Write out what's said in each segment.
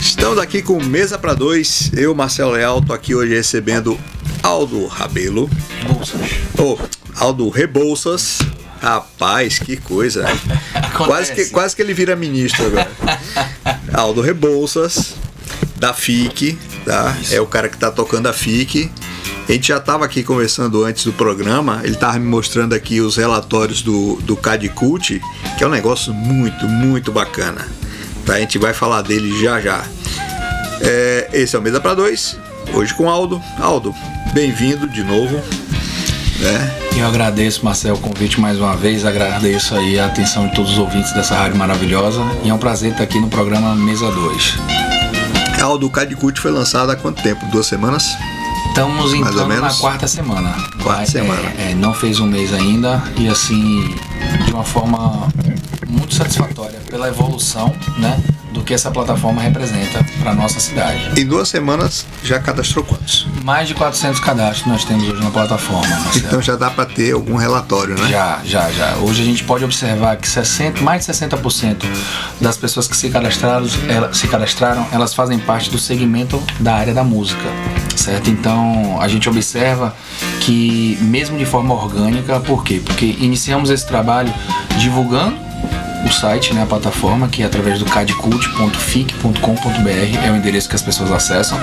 Estamos aqui com Mesa para Dois. Eu, Marcelo Leal, tô aqui hoje recebendo Aldo Rabelo. Bolsas. Ô, Aldo Rebouças. Rapaz, que coisa. quase, que, quase que ele vira ministro agora. Aldo Rebouças, da FIC, tá? É o cara que tá tocando a FIC. A gente já estava aqui conversando antes do programa, ele estava me mostrando aqui os relatórios do, do CADCult, que é um negócio muito, muito bacana. Tá? A gente vai falar dele já já. É, esse é o Mesa para Dois, hoje com Aldo. Aldo, bem-vindo de novo. Né? Eu agradeço, Marcel, o convite mais uma vez. Agradeço aí a atenção de todos os ouvintes dessa rádio maravilhosa. E é um prazer estar aqui no programa Mesa 2. Aldo, o CADCult foi lançado há quanto tempo? Duas semanas? Estamos entrando na quarta semana. Quarta é, semana. É, não fez um mês ainda e assim, de uma forma muito satisfatória pela evolução, né? do que essa plataforma representa para nossa cidade. Em duas semanas já cadastrou quantos? Mais de 400 cadastros nós temos hoje na plataforma. Marcelo. Então já dá para ter algum relatório, né? Já, já, já. Hoje a gente pode observar que 60, mais de 60% das pessoas que se cadastraram, elas, se cadastraram, elas fazem parte do segmento da área da música, certo? Então a gente observa que mesmo de forma orgânica, por quê? Porque iniciamos esse trabalho divulgando o site, né, a plataforma, que é através do cadcult.fic.com.br, é o endereço que as pessoas acessam.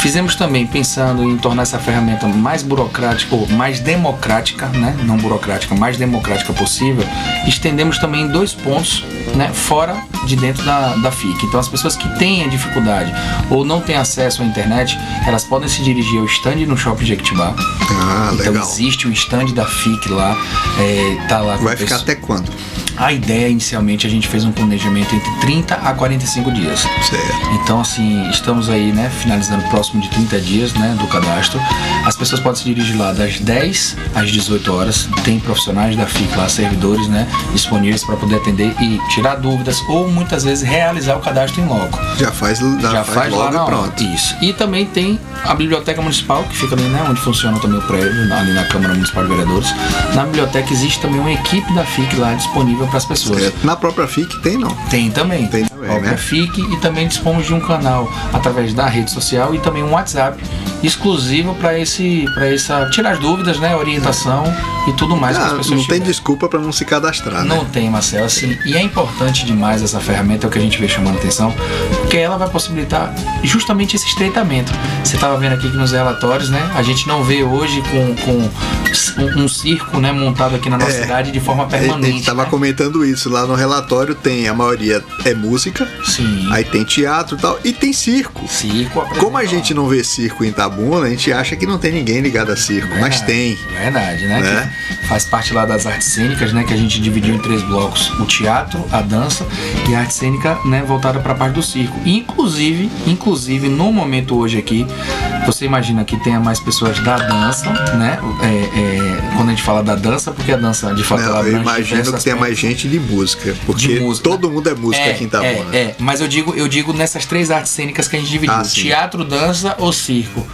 Fizemos também pensando em tornar essa ferramenta mais burocrática ou mais democrática, né, não burocrática, mais democrática possível. Estendemos também dois pontos, né, fora de dentro da, da FIC. Então as pessoas que têm dificuldade ou não têm acesso à internet, elas podem se dirigir ao stand no Shopping Jequitibá. Ah, então legal. existe um stand da FIC lá, é, tá lá. Vai o ficar até quando? A ideia inicialmente a gente fez um planejamento entre 30 a 45 dias. Certo. Então assim, estamos aí, né, finalizando próximo de 30 dias, né, do cadastro. As pessoas podem se dirigir lá das 10 às 18 horas. Tem profissionais da FIC lá, servidores, né, disponíveis para poder atender e tirar dúvidas ou muitas vezes realizar o cadastro em loco. Já faz, já Já faz, faz logo lá pronto. Isso. E também tem a biblioteca municipal, que fica ali, né, onde funciona também o prédio, ali na Câmara Municipal de Vereadores. Na biblioteca existe também uma equipe da FIC lá disponível para as pessoas. Na própria FIC tem não? Tem também. Tem também, né? E também dispomos de um canal através da rede social e também um WhatsApp exclusivo para esse para essa tirar as dúvidas, né, orientação e tudo mais que as Ah, pessoas não tem tiverem. desculpa para não se cadastrar, Não né? tem, Marcelo, assim, e é importante demais essa ferramenta, é o que a gente vê chamando atenção, porque ela vai possibilitar justamente esse estreitamento. Você estava vendo aqui que nos relatórios, né, a gente não vê hoje com, com um, circo, né, montado aqui na nossa É. cidade de forma A gente permanente. tava né? comentando isso lá no relatório, tem a maioria é música, Sim, aí tem teatro e tal, e tem circo. circo Como a gente não vê circo em Itabuna, a gente acha que não tem ninguém ligado a circo, mas tem. Verdade, né? Né? Faz parte lá das artes cênicas, né? Que a gente dividiu em três blocos: o teatro, a dança e a arte cênica, né? Voltada para a parte do circo. Inclusive, inclusive no momento hoje aqui, você imagina que tenha mais pessoas da dança, né? É, é, quando a gente fala da dança, porque a dança de fato ela Não, eu abrange imagino que tenha mais gente de música, porque De música. todo mundo é música É, aqui em Itabuna. É, é, mas eu digo, eu digo nessas três artes cênicas que a gente dividiu: Ah, teatro, dança ou circo.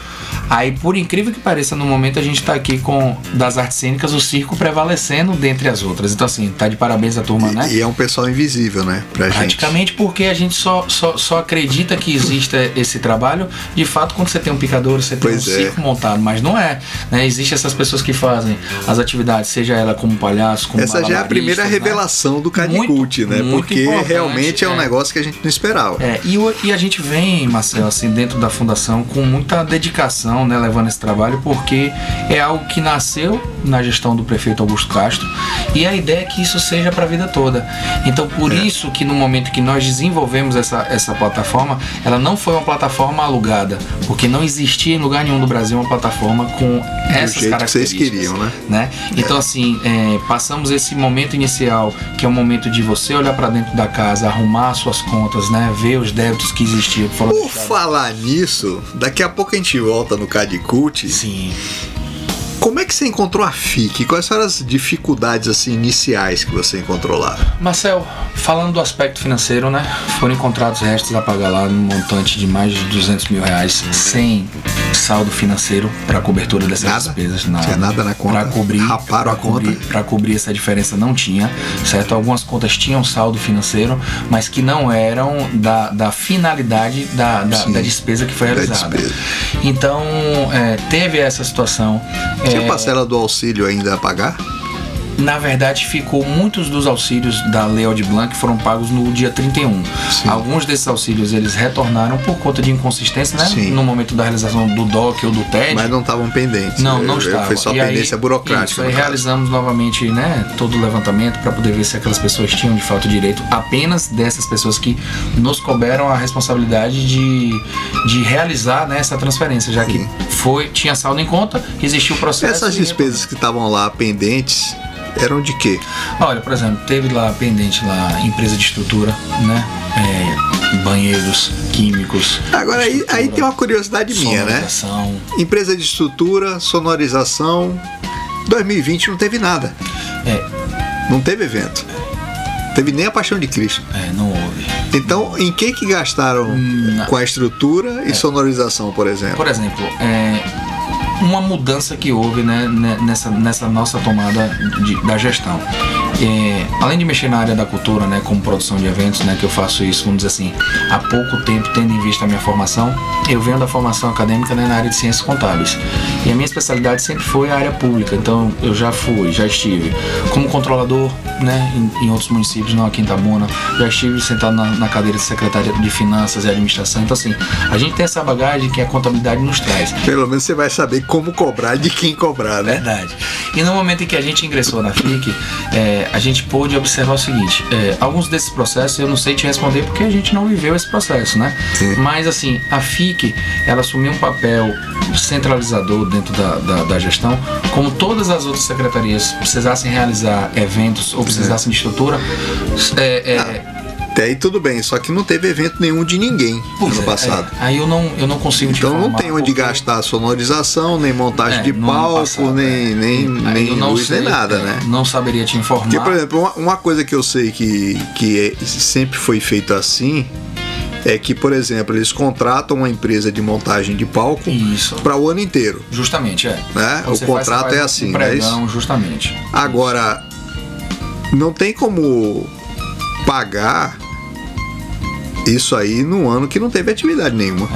Aí, por incrível que pareça, no momento a gente tá aqui com das artes cênicas, o circo prevalecendo dentre as outras. Então, assim, tá de parabéns a turma, né? E é um pessoal invisível, né? Pra gente. Praticamente porque a gente só, só, só acredita que exista esse trabalho, de fato, quando você tem um picador, você tem Pois um é. circo montado, mas não é. Né? Existem essas pessoas que fazem as atividades, seja ela como palhaço, como Essa já é a primeira né? revelação do Cadicult, né? muito Porque realmente é um é. negócio que a gente não esperava. É, e, e a gente vem, Marcelo, assim, dentro da fundação com muita dedicação, né, levando esse trabalho, porque é algo que nasceu na gestão do prefeito Augusto Castro e a ideia é que isso seja para a vida toda. Então, por É. isso que no momento que nós desenvolvemos essa, essa plataforma, ela não foi uma plataforma alugada, porque não existia em lugar nenhum do Brasil uma plataforma com essas jeito que vocês características queriam, né? né? Então assim, é, passamos esse momento inicial, que é o momento de você olhar para dentro da casa, arrumar suas contas, né? Ver os débitos que existiam. Por falar nisso, daqui a pouco a gente volta no Cadicult. Sim. Como é que você encontrou a FIC? Quais foram as dificuldades assim iniciais que você encontrou lá? Marcel, falando do aspecto financeiro, né? Foram encontrados restos a pagar lá no montante de mais de 200 mil reais sem saldo financeiro para cobertura dessas nada? despesas. Nada. Tinha nada na conta. Para cobrir, Raparam a cobrir, conta. Para cobrir essa diferença não tinha, certo? Algumas contas tinham saldo financeiro, mas que não eram da, da finalidade da, da, da despesa que foi realizada. Então, é, teve essa situação. Tinha é, parcela do auxílio ainda a pagar? Na verdade, ficou muitos dos auxílios da Lei Aldir Blanc foram pagos no dia 31. Sim. Alguns desses auxílios eles retornaram por conta de inconsistência, né? Sim. No momento da realização do DOC ou do TED. Mas não estavam pendentes. Não, não estavam. Foi só E pendência aí, burocrática. Isso, aí caso. realizamos novamente, né, todo o levantamento para poder ver se aquelas pessoas tinham de fato direito apenas dessas pessoas que nos couberam a responsabilidade de, de realizar né, essa transferência, já que Sim. foi tinha saldo em conta, existiu o processo. Essas despesas que estavam lá pendentes eram de quê? Olha, por exemplo, teve lá pendente lá empresa de estrutura, né? É, banheiros químicos. Agora aí, aí tem uma curiosidade minha, né? Empresa de estrutura, sonorização. 2020 não teve nada. É, Não teve evento. Teve nem a Paixão de Cristo. é, não houve. Então, em que que gastaram Hum, com a estrutura e sonorização, por exemplo? Por exemplo, é, uma mudança que houve né, ne- nessa, nessa nossa tomada de- da gestão. É, além de mexer na área da cultura, né, como produção de eventos, né, que eu faço isso, vamos dizer assim, há pouco tempo, tendo em vista a minha formação, eu venho da formação acadêmica né, na área de ciências contábeis. E a minha especialidade sempre foi a área pública, então eu já fui, já estive como controlador né, em, em outros municípios, não aqui em Itabuna, já estive sentado na, na cadeira de secretária de finanças e administração. Então, assim, a gente tem essa bagagem que a contabilidade nos traz. Pelo menos você vai saber como cobrar de quem cobrar, né? Verdade. E no momento em que a gente ingressou na FIC, é, a gente pôde observar o seguinte: é, alguns desses processos eu não sei te responder porque a gente não viveu esse processo, né? Sim. Mas assim, a FIC ela assumiu um papel centralizador dentro da, da, da gestão, como todas as outras secretarias precisassem realizar eventos ou precisassem de estrutura. É, é, Até aí tudo bem, só que não teve evento nenhum de ninguém pois ano é, passado. é. aí eu não, eu não consigo te Então não tem onde porque- gastar sonorização, nem montagem É, de palco, passado, nem, é. nem, nem luz, sei, nem nada, né? Não saberia te informar. Porque, por exemplo, uma, uma coisa que eu sei que, que é- sempre foi feito assim é que, por exemplo, eles contratam uma empresa de montagem de palco para o ano inteiro. Justamente, é. Né? Quando O contrato faz, é assim, é pregão, justamente. Agora, não tem como pagar isso aí num ano que não teve atividade nenhuma.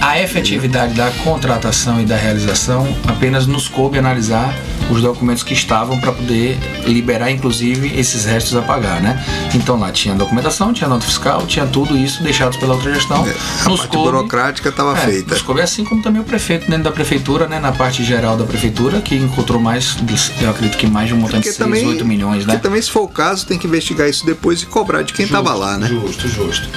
A efetividade da contratação e da realização apenas nos coube analisar os documentos que estavam para poder liberar, inclusive, esses restos a pagar, né? Então lá tinha documentação, tinha nota fiscal, tinha tudo isso deixado pela outra gestão. É, A parte burocrática estava é, feita. Nos coube assim como também o prefeito dentro da prefeitura, né? Na parte geral da prefeitura, que encontrou mais, eu acredito que mais de um montante de 6, 8 milhões, né? também, se for o caso, tem que investigar isso depois e cobrar de quem estava lá, né? Justo, justo.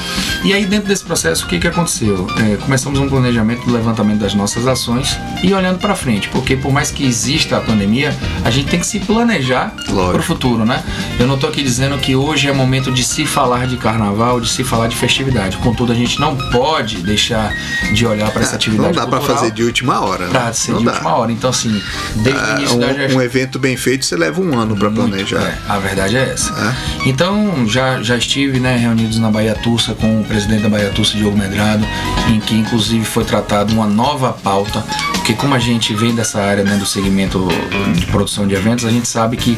E aí, dentro desse processo, o que, que aconteceu? É, começamos um planejamento do levantamento das nossas ações e olhando para frente, porque por mais que exista a pandemia, a gente tem que se planejar para o futuro, né? Eu não estou aqui dizendo que hoje é momento de se falar de carnaval, de se falar de festividade. Contudo, a gente não pode deixar de olhar para essa atividade Não dá para fazer de última hora. né? pra ser não de dá. última hora. Então, assim, desde o Ah, início da um, gestão. um evento bem feito, você leva um ano para planejar. é, a verdade é essa. É. Então, já, já estive né, reunidos na Bahia Tussa com o presidente da Bahia Tussa, Diogo Medrado, em que inclusive foi tratado uma nova pauta, porque como a gente vem dessa área né, do segmento de produção de eventos, a gente sabe que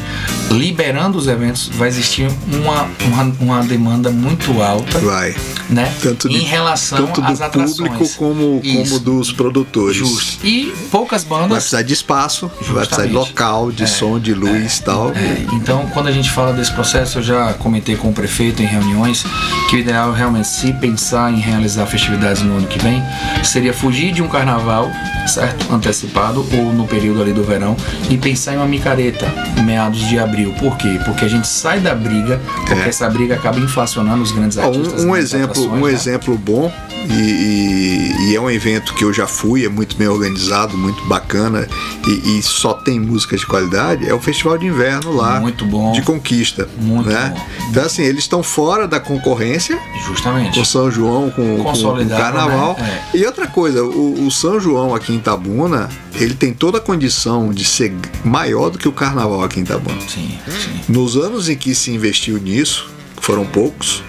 liberando os eventos vai existir uma, uma, uma demanda muito alta Vai. né, Tanto de- em relação Tanto às do atrações. público como, como dos produtores. Justo. E poucas Vai bandas precisar de espaço, vai precisar de Justamente. local, de É, som, de luz e tal. É, então, quando a gente fala desse processo, eu já comentei com o prefeito em reuniões que o ideal é realmente se pensar em realizar festividades no ano que vem seria fugir de um carnaval, certo? Antecipado ou no período ali do verão e pensar em uma micareta meados de abril. Por quê? Porque a gente sai da briga, porque É. essa briga acaba inflacionando os grandes artistas. um, um exemplo, um né? exemplo bom e, e- e é um evento que eu já fui, é muito bem organizado, muito bacana e, e só tem música de qualidade, é o Festival de Inverno lá Muito bom. de Conquista. Muito né? bom. Então assim, eles estão fora da concorrência Justamente. com São João, com, com, com o Consolidado, Carnaval. né? E outra coisa, o, o São João aqui em Itabuna Itabuna, ele tem toda a condição de ser maior do que o carnaval aqui em Itabuna. Sim, sim. Nos anos em que se investiu nisso, foram poucos,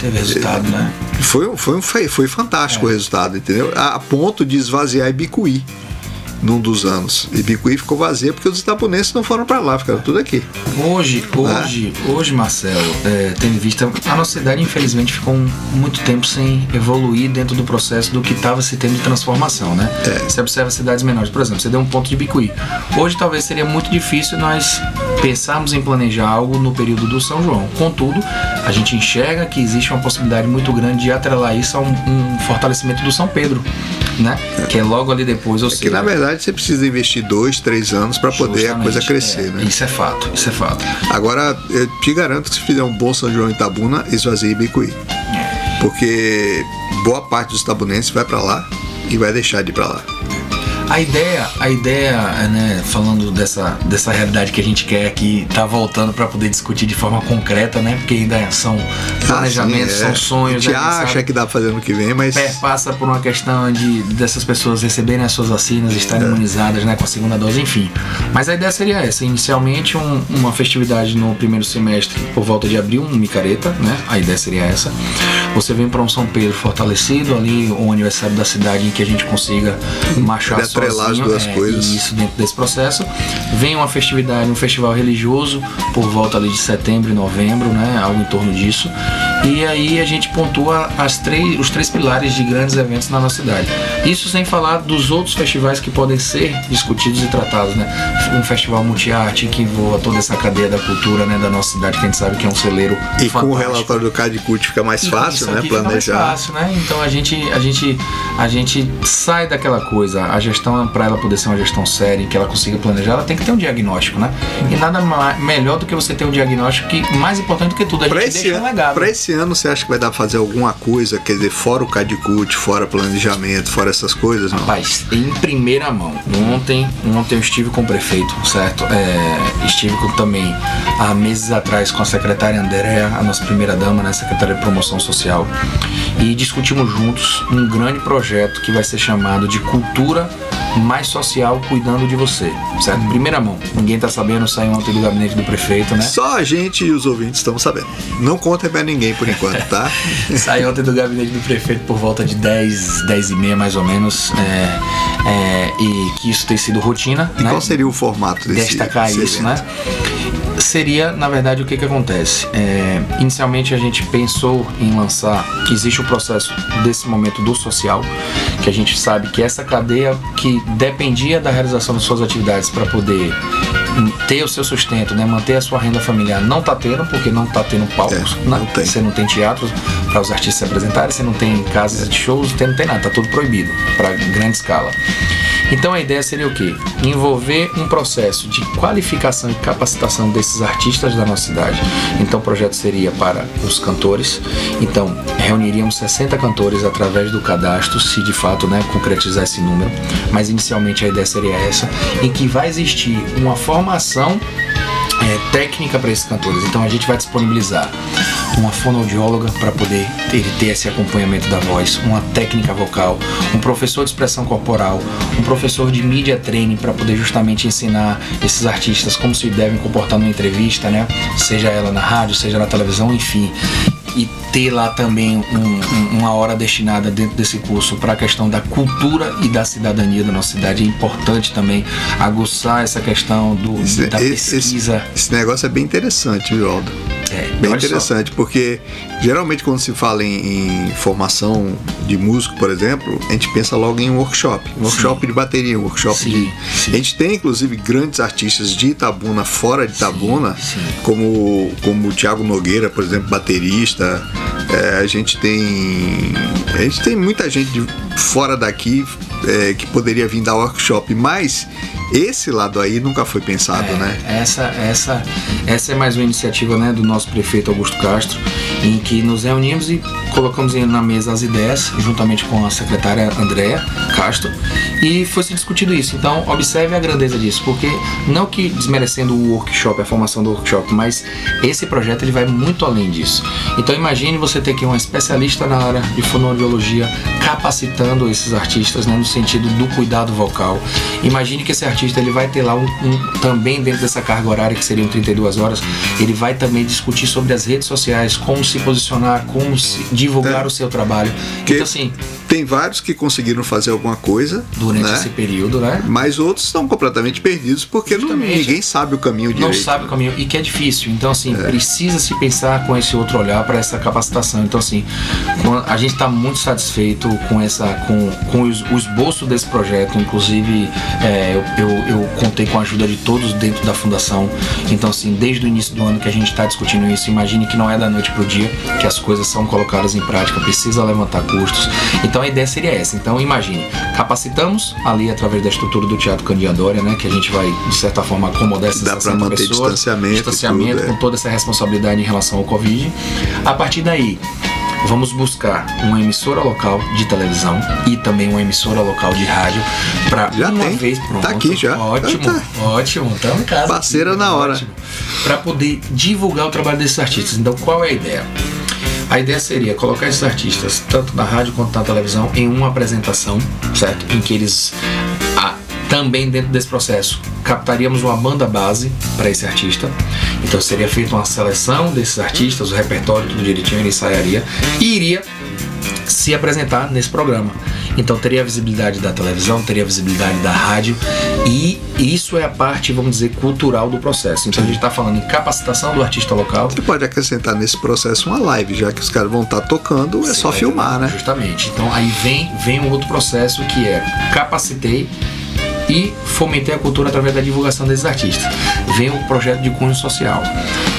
Teve resultado, né? foi, foi, foi, foi fantástico o resultado, entendeu? A, a ponto de esvaziar Ibicuí num dos anos. Ibicuí ficou vazia porque os itabunenses não foram para lá, ficaram tudo aqui. Hoje, hoje, hoje, Marcelo, é, tendo em vista, a nossa cidade infelizmente ficou um- muito tempo sem evoluir dentro do processo do que estava se tendo de transformação, né? É. Você observa cidades menores, por exemplo, você deu um ponto de Bicuí. Hoje talvez seria muito difícil nós pensarmos em planejar algo no período do São João. Contudo, a gente enxerga que existe uma possibilidade muito grande de atrelar isso a um, um fortalecimento do São Pedro, né? Que é logo ali depois, ou Que seja, na verdade você precisa investir dois, três anos para poder a coisa justamente, crescer, é, né? Isso é fato, isso é fato. Agora, eu te garanto que se fizer um bom São João em Itabuna, esvazia Ibicuí. Porque boa parte dos itabunenses vai para lá e vai deixar de ir para lá. A ideia, a ideia, né, falando dessa, dessa realidade que a gente quer aqui, tá voltando para poder discutir de forma concreta, né? Porque ainda são planejamentos, Ah, sim, é. são sonhos. A gente né, acha sabe, que dá pra fazer ano que vem, mas. passa por uma questão de dessas pessoas receberem as suas vacinas, estarem É. imunizadas né, com a segunda dose, enfim. Mas a ideia seria essa: inicialmente um- uma festividade no primeiro semestre, por volta de abril, um micareta, né? A ideia seria essa. Você vem para um São Pedro fortalecido ali, o aniversário da cidade em que a gente consiga marchar Ele atrelar as duas é, coisas. isso dentro desse processo. Vem uma festividade, um festival religioso por volta ali de setembro e novembro, né? Algo em torno disso. E aí a gente pontua as três, os três pilares de grandes eventos na nossa cidade. Isso sem falar dos outros festivais que podem ser discutidos e tratados, né? Um festival multiarte que envolva toda essa cadeia da cultura, né, da nossa cidade, que a gente sabe que é um celeiro E com o fantástico. relatório do CADCUT fica mais E fácil, né? fica mais Planejar. fácil, né? Então a gente, a gente, a gente sai daquela coisa. A gestão, para ela poder ser uma gestão séria, e que ela consiga planejar, ela tem que ter um diagnóstico, né? E nada melhor do que você ter um diagnóstico que, mais importante do que tudo, a Pra gente esse, deixa um legado. pra esse ano, você acha que vai dar pra fazer alguma coisa? Quer dizer, fora o CADCUT, fora planejamento, fora essas coisas? Não? Rapaz, em primeira mão. Ontem, ontem eu estive com o prefeito, certo? É, estive com, também há meses atrás com a secretária Andréa, a nossa primeira dama, né, secretária de promoção social, e discutimos juntos um grande projeto que vai ser chamado de Cultura Mais Social Cuidando de Você, certo? Primeira mão. Ninguém tá sabendo, saiu ontem do gabinete do prefeito, né? Só a gente e os ouvintes estamos sabendo. Não conta pra ninguém por enquanto, tá? Saiu ontem do gabinete do prefeito por volta de 10, 10 e meia mais ou menos. é, é, e que isso tem sido rotina. E né? qual seria o formato desse destacar desse isso, evento? né? Seria, na verdade, o que, que acontece? É, inicialmente a gente pensou em lançar, existe o processo desse momento do social, que a gente sabe que essa cadeia que dependia da realização das suas atividades para poder ter o seu sustento, né, manter a sua renda familiar, não está tendo, porque não está tendo palcos, É, né? não tem. Você não tem teatros para os artistas se apresentarem, você não tem casas de shows, você não tem nada, tá tudo proibido para grande escala. Então a ideia seria o quê? Envolver um processo de qualificação e capacitação desses artistas da nossa cidade. Então o projeto seria para os cantores. Então reuniríamos 60 cantores através do cadastro, se de fato né, concretizar esse número. Mas inicialmente a ideia seria essa, em que vai existir uma formação é, técnica para esses cantores. Então a gente vai disponibilizar uma fonoaudióloga para poder ter, ter esse acompanhamento da voz, uma técnica vocal, um professor de expressão corporal, um professor de media training para poder justamente ensinar esses artistas como se devem comportar numa entrevista, né? Seja ela na rádio, seja na televisão, enfim. E ter lá também um- um- uma hora destinada dentro desse curso para a questão da cultura e da cidadania da nossa cidade. É importante também aguçar essa questão do, Esse, da pesquisa. esse- esse negócio é bem interessante, viu, Aldo? É, Bem olha só. interessante, porque geralmente quando se fala em, em formação de músico, por exemplo, a gente pensa logo em um workshop. Um workshop de bateria, um workshop Sim, de. sim. A gente tem inclusive grandes artistas de Itabuna, fora de Itabuna, sim. como, como o Thiago Nogueira, por exemplo, baterista. É, a gente tem. A gente tem muita gente de fora daqui é, que poderia vir dar workshop, mas esse lado aí nunca foi pensado, É, né? Essa, essa, essa é mais uma iniciativa né, do nosso prefeito Augusto Castro, em que nos reunimos e colocamos na mesa as ideias, juntamente com a secretária Andréa Castro, e foi se discutido isso. Então, observe a grandeza disso, porque não que desmerecendo o workshop, a formação do workshop, mas esse projeto ele vai muito além disso. Então, imagine você ter aqui um especialista na área de fonoaudiologia capacitando esses artistas, né, no sentido do cuidado vocal. Imagine que esse artista ele vai ter lá um, um também dentro dessa carga horária que seriam 32 horas, ele vai também discutir sobre as redes sociais, como se posicionar, como se divulgar é. o seu trabalho. Que então assim, tem vários que conseguiram fazer alguma coisa durante né? esse período, né? Mas outros estão completamente perdidos porque não, ninguém sabe o caminho direito. Não sabe o caminho e que é difícil. Então assim, é. precisa se pensar com esse outro olhar para essa capacitação. Então assim, a gente está muito satisfeito com essa com, com o esboço desse projeto. Inclusive, é, eu, eu, eu contei com a ajuda de todos dentro da fundação. Então assim, desde o início do ano que a gente está discutindo isso, imagine que não é da noite para o dia que as coisas são colocadas em prática. Precisa levantar custos. Então então a ideia seria essa. Então imagine, capacitamos ali através da estrutura do Teatro Candiadória, né, que a gente vai de certa forma acomodar essas Dá para manter pessoas, distanciamento, distanciamento tudo, com é. toda essa responsabilidade em relação ao Covid. A partir daí, vamos buscar uma emissora local de televisão e também uma emissora local de rádio para uma tem. vez pronto. Tá aqui já. Ótimo, tá. ótimo. Estamos em casa. Parceira aqui, na hora. Para poder divulgar o trabalho desses artistas. Então, qual é a ideia? A ideia seria colocar esses artistas, tanto na rádio quanto na televisão, em uma apresentação, certo? Em que eles também dentro desse processo captaríamos uma banda base para esse artista. Então seria feita uma seleção desses artistas, o repertório tudo direitinho, ele ensaiaria e iria se apresentar nesse programa. Então teria a visibilidade da televisão, teria a visibilidade da rádio e isso é a parte, vamos dizer, cultural do processo. Então a gente está falando em capacitação do artista local. Você pode acrescentar nesse processo uma live, já que os caras vão estar tá tocando, é Sim, só é, filmar, né? Justamente. Então aí vem, vem um outro processo que é capacitei e fomentei a cultura através da divulgação desses artistas. Vem o projeto de cunho social.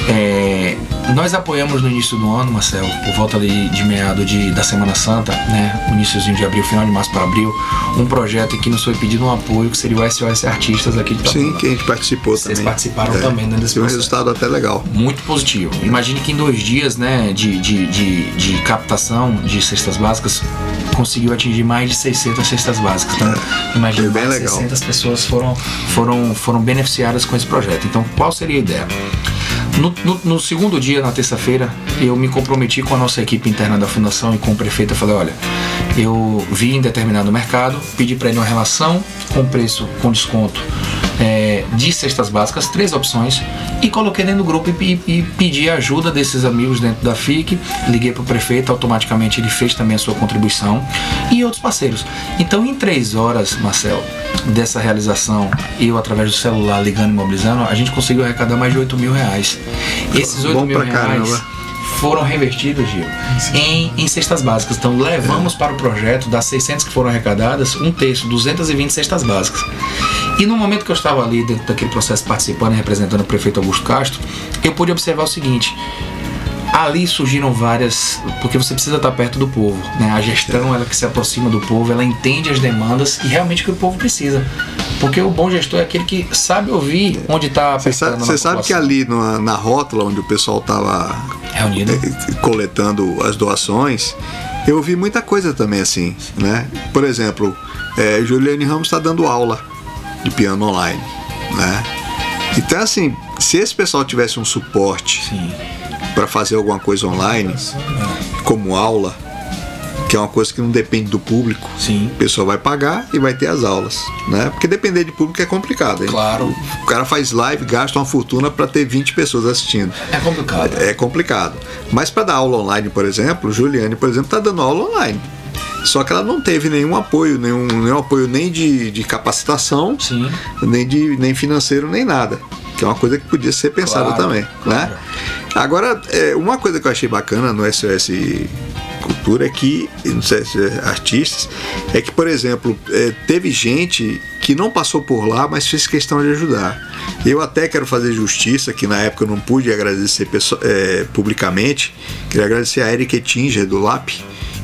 É, nós apoiamos no início do ano, Marcelo, por volta ali de meado de, da Semana Santa, né, iníciozinho de abril, final de março para abril, um projeto que nos foi pedido um apoio, que seria o SOS Artistas aqui de Sim, que a gente participou Vocês também. Vocês participaram é, também né, desse Tem um resultado até legal. Muito positivo. Imagine que em dois dias né, de, de, de, de captação de cestas básicas, conseguiu atingir mais de 600 cestas básicas. Então, é, imagina, mais de 600 pessoas foram, foram, foram beneficiadas com esse projeto. Então, qual seria a ideia? No, no, no, segundo dia, na terça-feira, eu me comprometi com a nossa equipe interna da fundação e com o prefeito. Eu falei: olha, eu vi em determinado mercado, pedi para ele uma relação com preço com desconto é, de cestas básicas, três opções, e coloquei dentro do grupo e, e, e pedi a ajuda desses amigos dentro da FIC. Liguei para o prefeito, automaticamente ele fez também a sua contribuição e outros parceiros. Então, em três horas, Marcel, dessa realização, eu através do celular ligando e mobilizando, a gente conseguiu arrecadar mais de 8 mil reais. Esses 8 Bom mil reais. Caramba foram revertidos, Gil, em, em cestas básicas. Então, levamos para o projeto, das 600 que foram arrecadadas, um terço, 220 cestas básicas. E no momento que eu estava ali dentro daquele processo participando e representando o prefeito Augusto Castro, eu pude observar o seguinte: ali surgiram várias, porque você precisa estar perto do povo, né? A gestão ela que se aproxima do povo, ela entende as demandas e realmente o que o povo precisa. Porque o bom gestor é aquele que sabe ouvir onde está Você sabe, você sabe que ali na, na rótula onde o pessoal estava reunido, eh, coletando as doações, eu ouvi muita coisa também assim, né? Por exemplo, é, Juliane Ramos está dando aula de piano online, né? Então assim, se esse pessoal tivesse um suporte para fazer alguma coisa online, como aula, que é uma coisa que não depende do público. Sim. O pessoal vai pagar e vai ter as aulas, né? Porque depender de público é complicado, hein? Claro. O cara faz live, gasta uma fortuna para ter 20 pessoas assistindo. É complicado. É, é complicado. Mas para dar aula online, por exemplo, Juliane, por exemplo, está dando aula online. Só que ela não teve nenhum apoio, nenhum, nenhum apoio nem de, de capacitação, Sim. nem de nem financeiro, nem nada. Que é uma coisa que podia ser pensada claro, também. Claro. Né? Agora, é, uma coisa que eu achei bacana no SOS Cultura é que, não sei se é artistas, é que, por exemplo, é, teve gente que não passou por lá, mas fez questão de ajudar. Eu até quero fazer justiça, que na época eu não pude agradecer é, publicamente, queria agradecer a Eric Etinger, do LAP,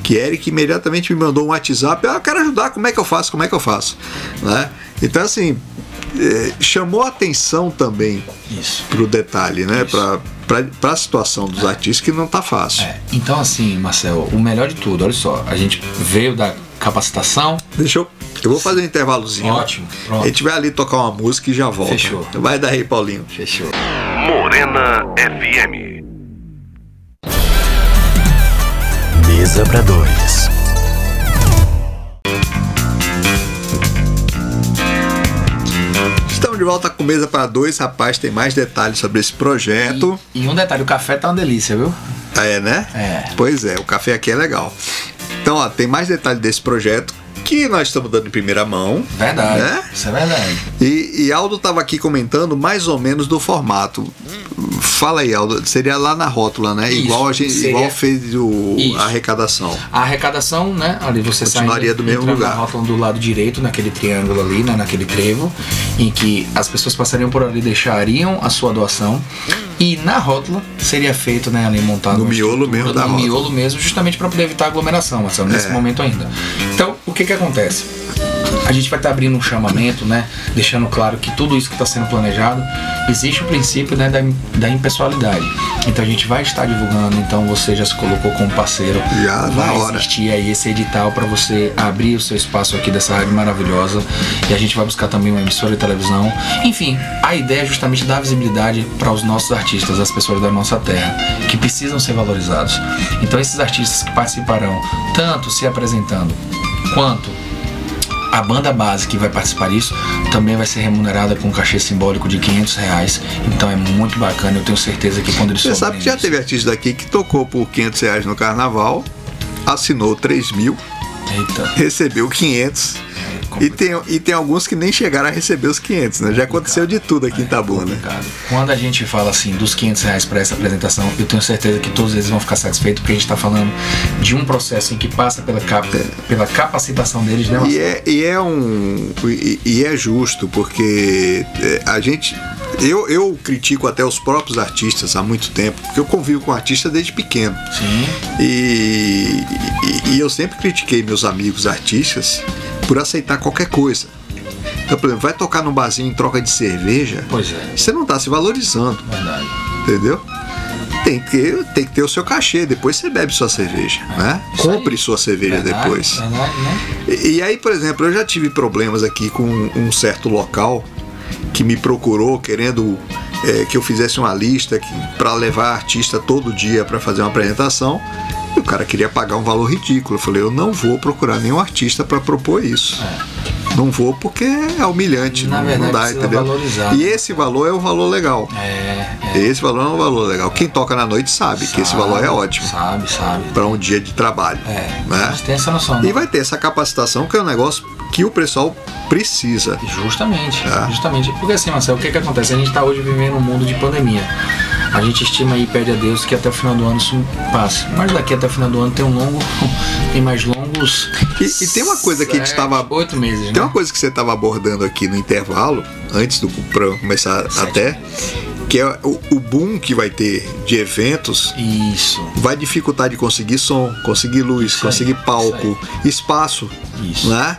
que Eric imediatamente me mandou um WhatsApp, ah, eu quero ajudar, como é que eu faço, como é que eu faço, né? Então assim, é, chamou atenção também para o detalhe, né? para a situação dos artistas que não tá fácil. É, então, assim, Marcel, o melhor de tudo, olha só, a gente veio da capacitação. Deixa eu. Eu vou fazer um intervalozinho. Ótimo. Pronto. A gente vai ali tocar uma música e já volta. Fechou. Vai daí, Paulinho. Fechou. Morena FM. Mesa para dois. Estamos de volta com mesa para dois, rapaz. Tem mais detalhes sobre esse projeto. E, e um detalhe, o café tá uma delícia, viu? Ah, é, né? É. Pois é, o café aqui é legal. Então, ó, tem mais detalhes desse projeto que nós estamos dando em primeira mão. Verdade. Né? Isso é verdade. E, e Aldo estava aqui comentando mais ou menos do formato. Fala aí, Aldo. Seria lá na rótula, né? Isso, igual a gente seria- igual fez o, Isso. a arrecadação. A arrecadação, né? Ali você Continuaria do mesmo lugar. na rótula do lado direito, naquele triângulo ali, né? Naquele trevo, em que as pessoas passariam por ali, deixariam a sua doação. E na rótula seria feito, né? Ali montado No miolo mesmo da no rótula. miolo mesmo, justamente para poder evitar aglomeração, Marcelo, nesse É. momento ainda. Então, o que que acontece? A gente vai estar abrindo um chamamento, né? Deixando claro que tudo isso que está sendo planejado existe o princípio né, da, da impessoalidade. Então a gente vai estar divulgando. Então você já se colocou como parceiro. Já, vai hora. existir aí esse edital para você abrir o seu espaço aqui dessa rádio maravilhosa. E a gente vai buscar também uma emissora de televisão. Enfim, a ideia é justamente dar visibilidade para os nossos artistas, as pessoas da nossa terra, que precisam ser valorizados. Então esses artistas que participarão, tanto se apresentando quanto a banda base que vai participar disso também vai ser remunerada com um cachê simbólico de 500 reais. Então é muito bacana. Eu tenho certeza que quando eles Você sabe que já teve artista daqui que tocou por 500 reais no carnaval, assinou 3 mil, Eita. recebeu 500. E tem, e tem alguns que nem chegaram a receber os 500, né? Já aconteceu de tudo aqui em Tabuna. Complicado. Quando a gente fala assim dos 500 reais para essa apresentação, eu tenho certeza que todos eles vão ficar satisfeitos, porque a gente está falando de um processo em que passa pela, cap pela capacitação deles, né? E é, e é um. E, e é justo, porque é, a gente. Eu, eu critico até os próprios artistas há muito tempo, porque eu convivo com artistas desde pequeno. Sim, E, e, e eu sempre critiquei meus amigos artistas por aceitar qualquer coisa. Então, por exemplo, vai tocar num barzinho em troca de cerveja, pois é, você não está se valorizando, verdade. entendeu? Tem que, ter, tem que ter o seu cachê, depois você bebe sua cerveja, né? É, aí. Compre sua cerveja Verdade, depois. Verdade, né? E, e aí, por exemplo, eu já tive problemas aqui com um certo local que me procurou querendo é, que eu fizesse uma lista para levar artista todo dia para fazer uma apresentação. E o cara queria pagar um valor ridículo. Eu falei, eu não vou procurar nenhum artista para propor isso. Não vou porque é humilhante. Na não, verdade, não dá, entendeu? valorizar. E esse valor é o valor legal. É, é. Esse valor é um valor legal. Quem toca na noite sabe, que esse Sabe, valor é ótimo Sabe, sabe. para um dia de trabalho. É, né? tem essa noção. né? E vai ter essa capacitação que é um negócio que o pessoal precisa. Justamente, É. justamente. Porque assim, Marcelo, o que que acontece? A gente está hoje vivendo um mundo de pandemia. A gente estima e pede a Deus que até o final do ano isso passe. Mas daqui até o final do ano tem um longo, tem mais E- e tem uma coisa que a gente sete, tava- Oito meses, Tem né? uma coisa que você estava abordando aqui no intervalo, antes do programa começar Sete até, que é o, o boom que vai ter de eventos. Isso, Vai dificultar de conseguir som, conseguir luz, Isso aí, conseguir palco, espaço, isso. né?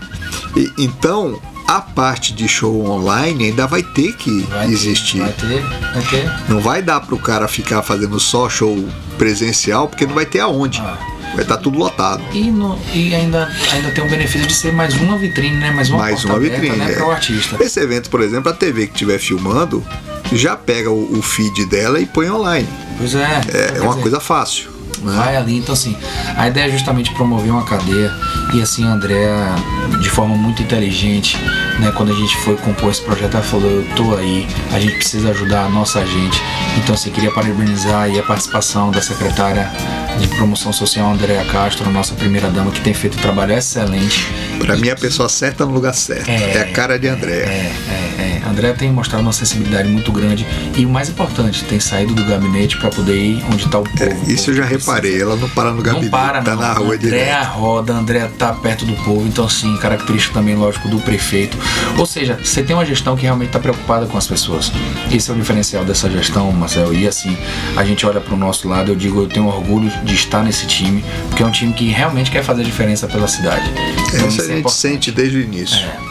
E- então, a parte de show online ainda vai ter que Vai ter, existir. vai ter, vai ter. Não vai dar pro cara ficar fazendo só show presencial, porque não vai ter aonde. Ah. Vai estar tudo lotado. E, no- e ainda, ainda tem o benefício de ser mais uma vitrine, né? Mais uma Mais uma aberta, vitrine, né? é. Para o artista. Esse evento, por exemplo, a TV que estiver filmando já pega o, o feed dela e põe online. Pois é. É, é uma dizer, coisa fácil. Vai ali, então assim, a ideia é justamente promover uma cadeia e assim a Andrea, de forma muito inteligente, né, quando a gente foi compor esse projeto, ela falou, eu tô aí, a gente precisa ajudar a nossa gente. Então assim, queria parabenizar aí a participação da secretária de promoção social, Andrea Castro, nossa primeira dama, que tem feito um trabalho excelente. Pra mim, é a pessoa certa no lugar certo. É, a cara de André. É, é, é. André tem mostrado uma sensibilidade muito grande e o mais importante, tem saído do gabinete para poder ir onde está o povo. É, O isso povo eu já precisa. reparei. Ela não para no gabinete. Não para, tá não. na rua André direto. roda, André tá perto do povo, então assim, característica também, lógico, do prefeito. Ou seja, você tem uma gestão que realmente está preocupada com as pessoas. Esse é o diferencial dessa gestão, Marcel. E assim, a gente olha para o nosso lado, eu digo, eu tenho orgulho de estar nesse time, porque é um time que realmente quer fazer diferença pela cidade. É, Então, isso a é gente importante. sente desde o início. É.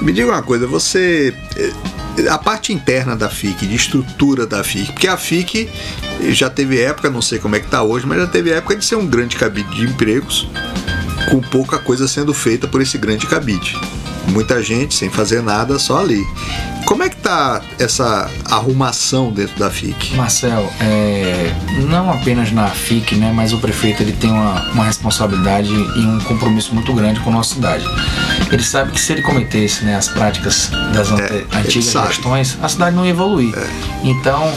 Me diga uma coisa, você. eh, a parte interna da FIC, de estrutura da FIC, porque a FIC já teve época, não sei como é que está hoje, mas já teve época de ser um grande cabide de empregos, com pouca coisa sendo feita por esse grande cabide. Muita gente sem fazer nada, só ali. Como é que tá essa arrumação dentro da FIC? Marcel, é, não apenas na FIC, né, mas o prefeito ele tem uma, uma responsabilidade e um compromisso muito grande com a nossa cidade. Ele sabe que se ele cometesse né, as práticas das É, antigas gestões, a cidade não ia evoluir. É. Então,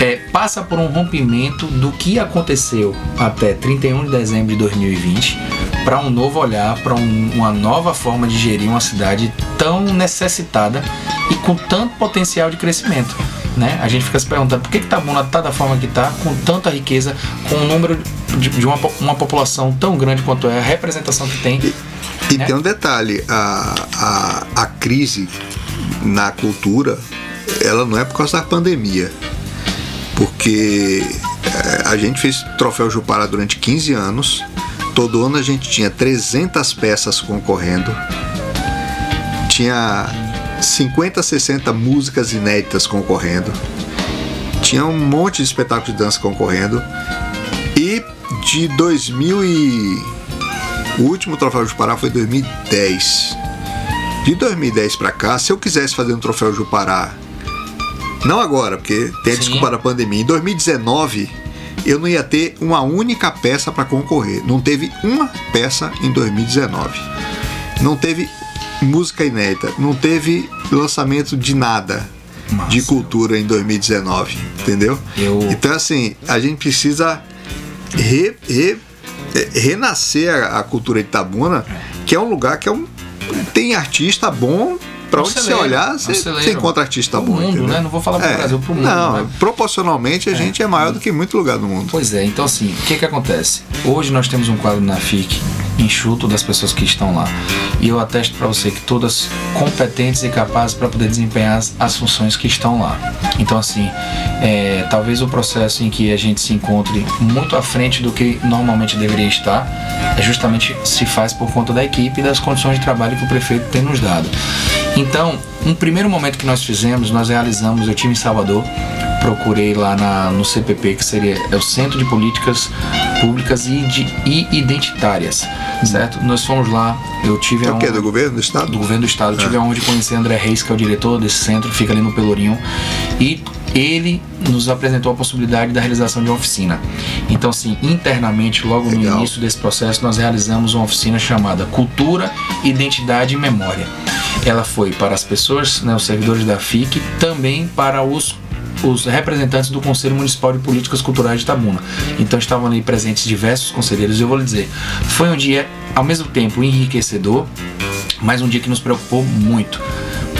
é, passa por um rompimento do que aconteceu até 31 de dezembro de 2020 para um novo olhar, para uma nova forma de gerir uma cidade tão necessitada e com tanto potencial de crescimento. Né? A gente fica se perguntando por que, que Tabuna está da forma que está, com tanta riqueza, com um número de, de uma, uma população tão grande quanto é, a representação que tem. E né? tem um detalhe, a, a, a crise na cultura, ela não é por causa da pandemia. Porque eh, a gente fez Troféu Jupará durante 15 anos. Todo ano a gente tinha 300 peças concorrendo. Tinha 50, 60 músicas inéditas concorrendo. Tinha um monte de espetáculos de dança concorrendo. E de 2000 e o último troféu Jupará foi em 2010. De 2010 pra cá, se eu quisesse fazer um troféu Jupará, não agora, porque tem a Sim. desculpa da pandemia, em 2019 eu não ia ter uma única peça pra concorrer. Não teve uma peça em 2019. Não teve música inédita, não teve lançamento de nada Massa. de cultura em 2019, entendeu? Eu- Então assim, a gente precisa re- re- eh, renascer a, a cultura de Itabuna, que é um lugar que é um tem artista bom Pra onde você olhar, você, você encontra artista Pro bom. mundo, entendeu? né? Não vou falar pro Brasil, pro mundo, Não, né? proporcionalmente a gente é maior do que muito lugar do mundo. Pois é, então assim, o que que acontece? Hoje nós temos um quadro na FIC enxuto das pessoas que estão lá. E eu atesto para você que todas competentes e capazes para poder desempenhar as, as funções que estão lá. Então assim, é, talvez o processo em que a gente se encontre muito à frente do que normalmente deveria estar, é justamente se faz por conta da equipe e das condições de trabalho que o prefeito tem nos dado. Então, um primeiro momento que nós fizemos, nós realizamos, eu tive em Salvador, procurei lá na, no CPP, que seria é o Centro de Políticas Públicas e, de, e Identitárias, certo? Nós fomos lá, eu tive É o quê? honra- Do governo do estado? do governo do estado. Eu tive a honra de conhecer André Reis, que é o diretor desse centro, fica ali no Pelourinho. E ele nos apresentou a possibilidade da realização de uma oficina. Então, assim, internamente, logo no Legal. início desse processo, nós realizamos uma oficina chamada Cultura, Identidade e Memória. Ela foi para as pessoas, né, os servidores da FIC, também para os os representantes do Conselho Municipal de Políticas Culturais de Itabuna. Então estavam ali presentes diversos conselheiros e eu vou lhe dizer, foi um dia ao mesmo tempo enriquecedor, mas um dia que nos preocupou muito.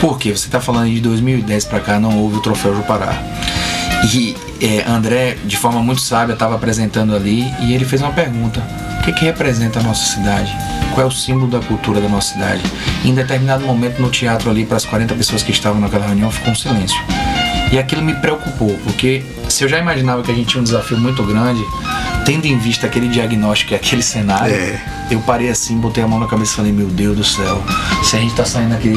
Porque você está falando de 2010 para cá não houve o troféu Jupará. E é, André, de forma muito sábia, estava apresentando ali e ele fez uma pergunta: o que, que representa a nossa cidade? Qual é o símbolo da cultura da nossa cidade? E em determinado momento no teatro ali, para as 40 pessoas que estavam naquela reunião, ficou um silêncio. E aquilo me preocupou, porque se eu já imaginava que a gente tinha um desafio muito grande, tendo em vista aquele diagnóstico e aquele cenário, É. eu parei assim, botei a mão na cabeça e falei, meu Deus do céu, se a gente tá saindo aqui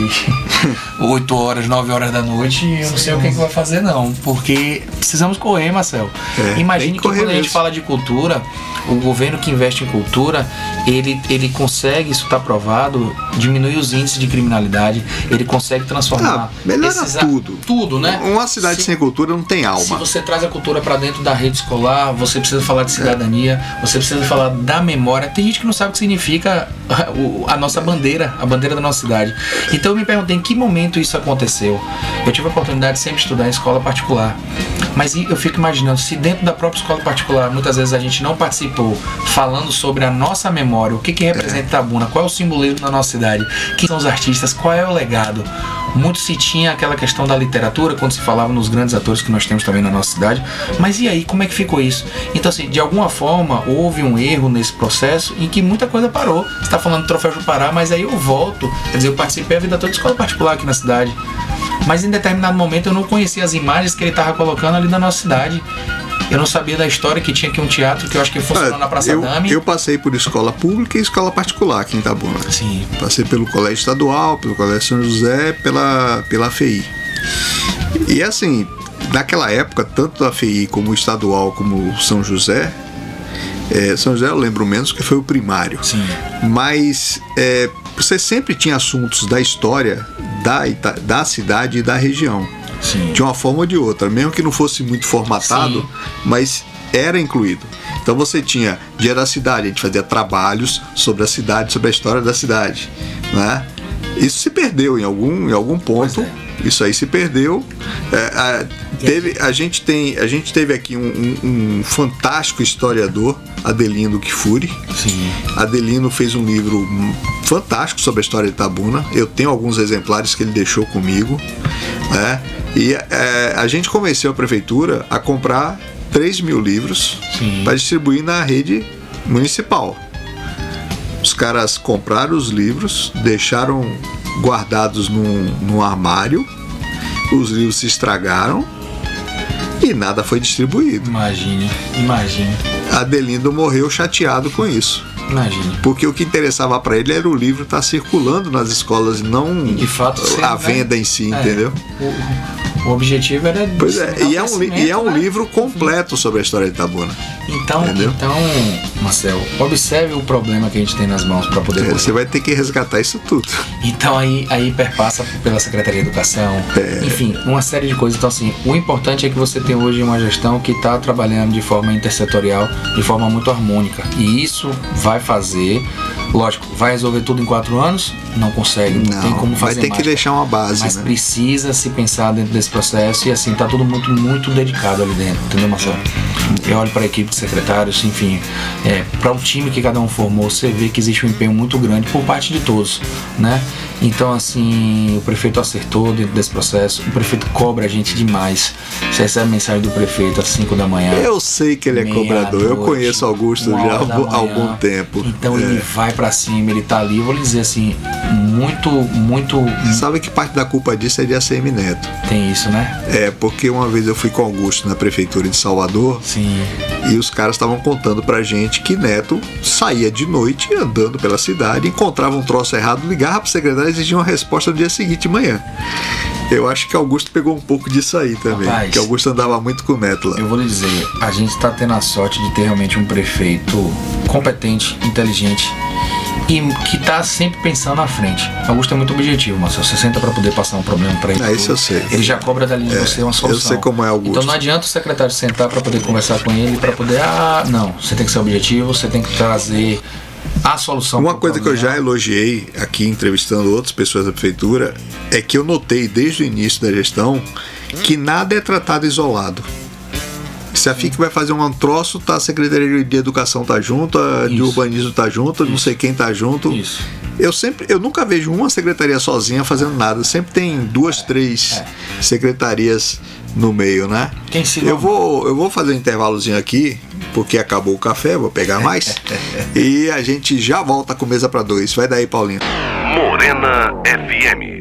8 horas, 9 horas da noite, eu não sei o que, que vai fazer não, porque precisamos correr, Marcel. É, Imagine que quando a gente mesmo. fala de cultura, o governo que investe em cultura, ele, ele consegue, isso está provado, diminuir os índices de criminalidade, ele consegue transformar... Ah, melhora esses tudo. Tudo, né? Uma cidade Se- sem cultura não tem se alma. você traz a cultura para dentro da rede escolar, você precisa falar de cidadania, você precisa falar da memória. Tem gente que não sabe o que significa a, nossa bandeira, a bandeira da nossa cidade. Então eu me perguntei em que momento isso aconteceu. Eu tive a oportunidade de sempre estudar em escola particular. Mas eu fico imaginando, se dentro da própria escola particular, muitas vezes a gente não falando sobre a nossa memória, o que, que representa Itabuna, qual é o simbolismo da nossa cidade, quem são os artistas, qual é o legado. Muito se tinha aquela questão da literatura, quando se falava nos grandes atores que nós temos também na nossa cidade. Mas e aí, como é que ficou isso? Então, assim, de alguma forma, houve um erro nesse processo em que muita coisa parou. Você está falando do Troféu Jupará, mas aí eu volto. Quer dizer, eu participei a vida toda de escola particular aqui na cidade. Mas em determinado momento eu não conhecia as imagens que ele estava colocando ali na nossa cidade. Eu não sabia da história que tinha aqui um teatro que eu acho que funcionou Olha, na Praça eu, Dame. eu passei por escola pública e escola particular aqui em Itabuna. Sim. Passei pelo colégio estadual, pelo colégio São José, pela, pela FEI. E assim, naquela época, tanto a FEI como o estadual, como o São José, é, São José eu lembro menos que foi o primário. Sim. Mas é, você sempre tinha assuntos da história da, da cidade e da região. Sim. De uma forma ou de outra, mesmo que não fosse muito formatado, Sim. mas era incluído. Então você tinha Dia da Cidade, a gente fazia trabalhos sobre a cidade, sobre a história da cidade, né? Isso se perdeu em algum, em algum ponto. Pois Isso aí se perdeu. É, a, teve, a, gente tem, a gente teve aqui um, um- um fantástico historiador, Adelino Kifuri. Sim. Adelino fez um livro fantástico sobre a história de Itabuna. Eu tenho alguns exemplares que ele deixou comigo. Né? E é, a gente convenceu a prefeitura a comprar 3 mil livros para distribuir na rede municipal. Os caras compraram os livros, deixaram guardados num, num armário, os livros se estragaram e nada foi distribuído. Imagine, imagine, Adelindo morreu chateado com isso. imagine. Porque o que interessava para ele era o livro estar circulando nas escolas e não De fato, a vai- venda em si, É, entendeu? O objetivo era. Pois é, e é, um, e é um né? livro completo sobre a história de Itabuna. Então, Entendeu? então, Marcel, observe o problema que a gente tem nas mãos para poder. É. Você vai ter que resgatar isso tudo. Então aí, aí perpassa pela Secretaria de Educação, É. enfim, uma série de coisas. Então assim, o importante é que você tem hoje uma gestão que está trabalhando de forma intersetorial, de forma muito harmônica. E isso vai fazer, lógico, vai resolver tudo em quatro anos? Não consegue, não, tem como vai fazer ter mais. que deixar uma base, Mas né? precisa se pensar dentro desse processo e assim, tá tudo muito, muito dedicado ali dentro, entendeu, Marcelo? Eu olho para a equipe de secretários, enfim, é, para o time que cada um formou, você vê que existe um empenho muito grande por parte de todos, né? Então, assim, o prefeito acertou dentro desse processo, o prefeito cobra a gente demais. Você recebe mensagem do prefeito às 5 da manhã. Eu sei que ele é cobrador. Eu conheço Augusto já há algum, tempo. Então É. ele vai pra cima, ele tá ali, eu vou lhe dizer assim, muito, muito. Sabe que parte da culpa disso é de ACM Neto. Tem isso, né? É, porque uma vez eu fui com Augusto na prefeitura de Salvador Sim. e os caras estavam contando pra gente que Neto saía de noite andando pela cidade, encontrava um troço errado, ligava pro secretário e exigia uma resposta no dia seguinte de manhã. Eu acho que Augusto pegou um pouco disso aí também. Rapaz, que Augusto andava muito com o Neto lá. Eu vou lhe dizer, a gente tá tendo a sorte de ter realmente um prefeito competente, inteligente e que tá sempre pensando à frente. Augusto é muito objetivo, mas você senta para poder passar um problema para ele. Ah, isso eu sei. Ele já cobra dali de É, você uma solução. eu sei como é Augusto. Então não adianta o secretário sentar para poder conversar com ele, para poder ah, não, você tem que ser objetivo, você tem que trazer a solução. Uma coisa que eu já elogiei aqui entrevistando outras pessoas da prefeitura é que eu notei desde o início da gestão que nada é tratado isolado. Se a FIC vai fazer um troço, tá a Secretaria de Educação tá junto, a de Isso. Urbanismo tá junto, não sei quem tá junto. Isso. Eu sempre, eu nunca vejo uma secretaria sozinha fazendo nada. Sempre tem duas, três secretarias no meio, né? Quem se Eu vou, eu vou fazer um intervalozinho aqui, porque acabou o café, vou pegar mais. e a gente já volta com mesa para dois. Vai daí, Paulinho. Morena FM.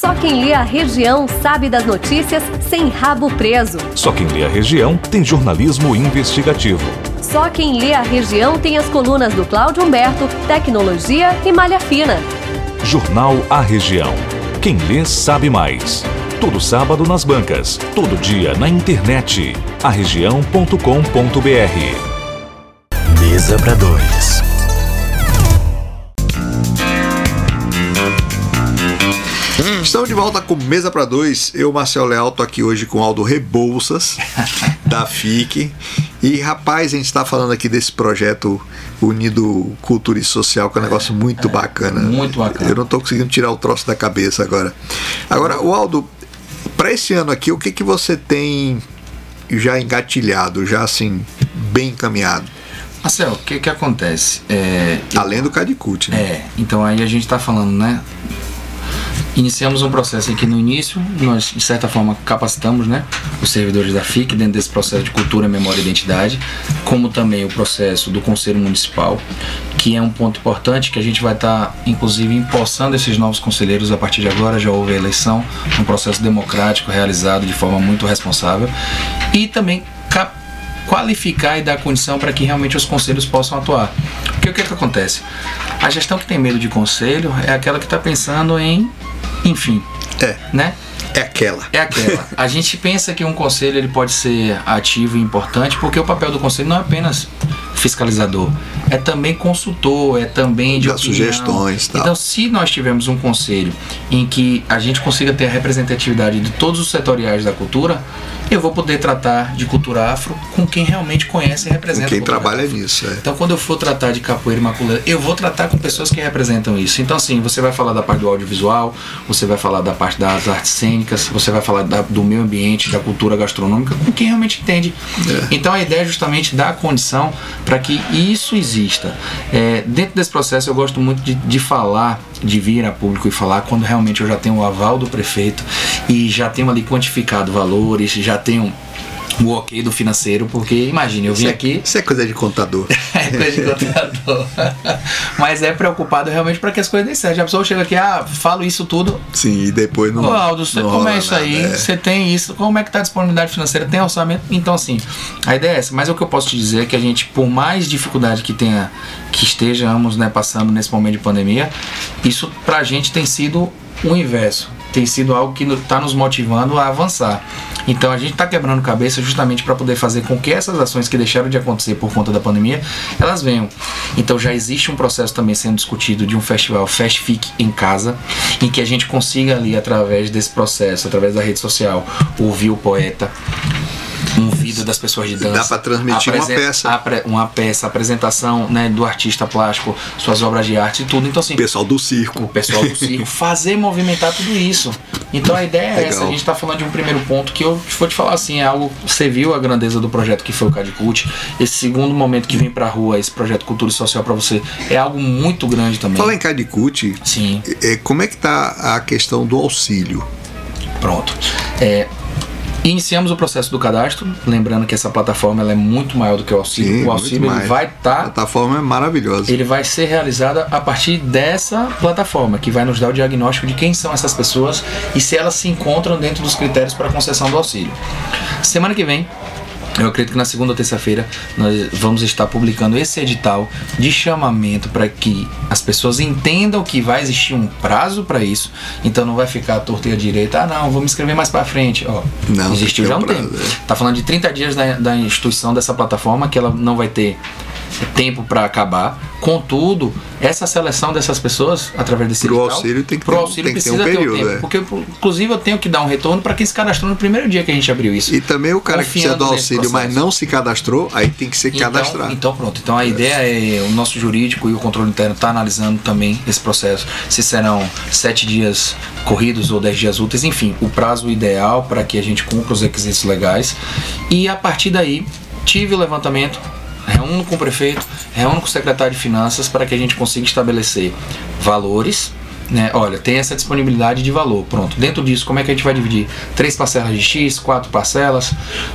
Só quem lê a região sabe das notícias sem rabo preso. Só quem lê a região tem jornalismo investigativo. Só quem lê a região tem as colunas do Cláudio Humberto, Tecnologia e Malha Fina. Jornal A Região. Quem lê sabe mais. Todo sábado nas bancas, todo dia na internet. arregião.com.br. Mesa para dois. Estamos de volta com Mesa para Dois. Eu, Marcel Leal, tô aqui hoje com Aldo Rebouças, da FIC. E, rapaz, a gente está falando aqui desse projeto Unido Cultura e Social, que é um negócio muito bacana. muito bacana. Eu não tô conseguindo tirar o troço da cabeça agora. Agora, o Aldo, para esse ano aqui, o que, que você tem já engatilhado, já assim, bem encaminhado? Marcel, o que que acontece? É, Além do Cadicute, né? É, então aí a gente está falando, né? Iniciamos um processo aqui no início, nós de certa forma capacitamos, né, os servidores da FIC dentro desse processo de cultura, memória e identidade, como também o processo do Conselho Municipal, que é um ponto importante que a gente vai estar, inclusive, empossando esses novos conselheiros a partir de agora. Já houve a eleição, um processo democrático realizado de forma muito responsável e também qualificar e dar condição para que realmente os conselhos possam atuar. Porque o que, é que acontece? A gestão que tem medo de conselho é aquela que está pensando em, enfim, É. né? É aquela. É aquela. A gente pensa que um conselho ele pode ser ativo e importante porque o papel do conselho não é apenas fiscalizador, é também consultor, é também de Dá opinião. sugestões, tal. Então, se nós tivermos um conselho em que a gente consiga ter a representatividade de todos os setoriais da cultura, eu vou poder tratar de cultura afro com quem realmente conhece e representa. Quem a cultura trabalha afro. nisso, é. Então, quando eu for tratar de capoeira e maculê, eu vou tratar com pessoas que representam isso. Então, assim, você vai falar da parte do audiovisual, você vai falar da parte das artes cênicas, você vai falar da- do meio ambiente, da cultura gastronômica, com quem realmente entende. Então, a ideia é justamente dar a condição para que isso exista. É, dentro desse processo, eu gosto muito de, de falar, de vir a público e falar quando realmente eu já tenho o aval do prefeito e já tenho ali quantificado valores, já tenho o ok do financeiro, porque imagine, eu vim Isso é- aqui. Isso é coisa de contador. É coisa de contador. Mas é preocupado realmente para que as coisas dêem certo. A pessoa chega aqui, ah, falo isso tudo. Sim, e depois não. Ô, Aldo, você- não como rola é isso nada, aí? é. Você tem isso? Como é que tá a disponibilidade financeira? Tem orçamento? Então, assim, a ideia é essa. Mas o que eu posso te dizer é que a gente, por mais dificuldade que tenha, que estejamos né, passando nesse momento de pandemia, isso pra gente tem sido o inverso. Tem sido algo que está nos motivando a avançar. Então a gente está quebrando cabeça justamente para poder fazer com que essas ações que deixaram de acontecer por conta da pandemia, elas venham. Então já existe um processo também sendo discutido de um festival Festfic em casa, em que a gente consiga ali através desse processo, através da rede social, ouvir o poeta, um vídeo das pessoas de dança. Dá pra transmitir uma peça. apre- uma peça, apresentação né, do artista plástico, suas obras de arte e tudo. Então assim, O pessoal do circo. o pessoal do circo, fazer movimentar tudo isso. Então a ideia é Legal. essa, a gente está falando de um primeiro ponto que eu vou te falar assim, é algo, você viu a grandeza do projeto que foi o Cadicult, esse segundo momento que vem pra rua, esse projeto Cultura e Social para você, é algo muito grande também. Fala em Cadicute, Sim, é, como é que tá a questão do auxílio? pronto. É, Iniciamos o processo do cadastro, lembrando que essa plataforma ela é muito maior do que o auxílio. Sim, o auxílio ele vai A estar plataforma é maravilhosa. ele vai ser realizada a partir dessa plataforma, que vai nos dar o diagnóstico de quem são essas pessoas e se elas se encontram dentro dos critérios para concessão do auxílio. Semana que vem, eu acredito que na segunda ou terça-feira nós vamos estar publicando esse edital de chamamento para que as pessoas entendam que vai existir um prazo para isso. Então não vai ficar a torta e a direita, ah não, vou me inscrever mais para frente. Ó, Não, existiu já um um prazo, tempo. é. Tá falando de 30 dias da, da instituição dessa plataforma que ela não vai ter tempo para acabar. Contudo, essa seleção dessas pessoas através desse Pro auxílio tem que pro ter um- auxílio tem que ter um precisa ter período, tempo, é. porque inclusive eu tenho que dar um retorno para quem se cadastrou no primeiro dia que a gente abriu isso. E também o cara que precisa do auxílio, mas não se cadastrou, aí tem que ser Então, cadastrado. então pronto. Então a ideia é o nosso jurídico e o controle interno está analisando também esse processo. Se serão sete dias corridos ou dez dias úteis, enfim, o prazo ideal para que a gente cumpra os requisitos legais. E a partir daí tive o levantamento, reúno com o prefeito, reúno com o secretário de finanças para que a gente consiga estabelecer valores. Né? Olha, tem essa disponibilidade de valor. Pronto. Dentro disso, como é que a gente vai dividir? Três parcelas de X, quatro parcelas.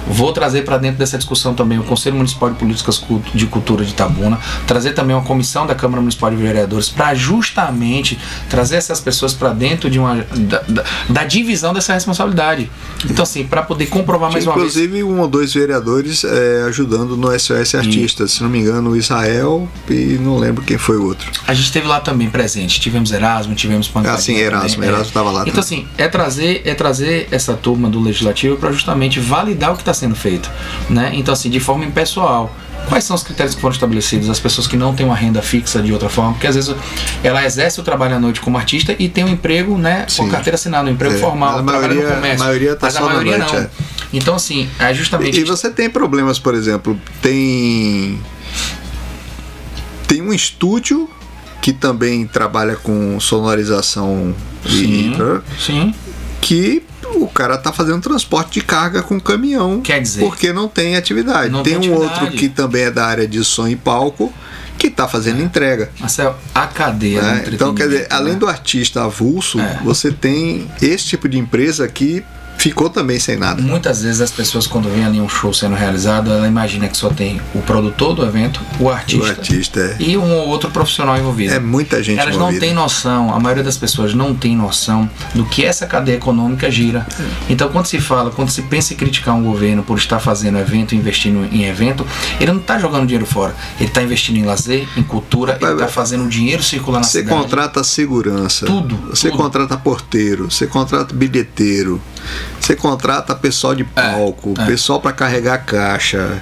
Vou trazer para dentro dessa discussão também o Conselho Municipal de Políticas de Cultura de Itabuna, trazer também uma comissão da Câmara Municipal de Vereadores para justamente trazer essas pessoas para dentro de uma da, da- da divisão dessa responsabilidade. Então, assim, para poder comprovar mais Tinha, uma vez. inclusive um ou dois vereadores é, ajudando no SOS Artistas, se não me engano, o Israel e não lembro quem foi o outro. A gente esteve lá também presente. Tivemos Erasmo, tivemos Ah, sim, Erasmo, também, Erasmo tava lá Então, também. assim, é trazer, é trazer essa turma do Legislativo para justamente validar o que está sendo feito. Né? Então, assim, de forma impessoal. Quais são os critérios que foram estabelecidos? As pessoas que não têm uma renda fixa de outra forma, porque às vezes ela exerce o trabalho à noite como artista e tem um emprego, né, com carteira assinada, um emprego É, formal, a maioria- no comércio. a maioria tá mas a só na maioria noite, não. é. Então, assim, é justamente. E, e você tem problemas, por exemplo, tem tem um estúdio que também trabalha com sonorização Sim, e sim. que o cara tá fazendo transporte de carga com caminhão. Quer dizer- porque não tem atividade. Não tem tem um atividade. outro que também é da área de som e palco que tá fazendo entrega. Marcel, a cadeia né? Então, quer dizer, além né? do artista avulso, É. você tem esse tipo de empresa que ficou também sem nada. Muitas vezes as pessoas, quando vêm ali um show sendo realizado, ela imagina que só tem o produtor do evento, o artista, O artista é. e um ou outro profissional envolvido. É muita gente Elas envolvida. não têm noção, a maioria das pessoas não tem noção do que essa cadeia econômica gira. Então, quando se fala, quando se pensa em criticar um governo por estar fazendo evento, investindo em evento, ele não está jogando dinheiro fora. Ele está investindo em lazer, em cultura, ele Vai- está fazendo o dinheiro circular na Você cidade. contrata segurança. Tudo, Você tudo. contrata porteiro. Você contrata bilheteiro. Você contrata pessoal de palco. é. Pessoal para carregar caixa.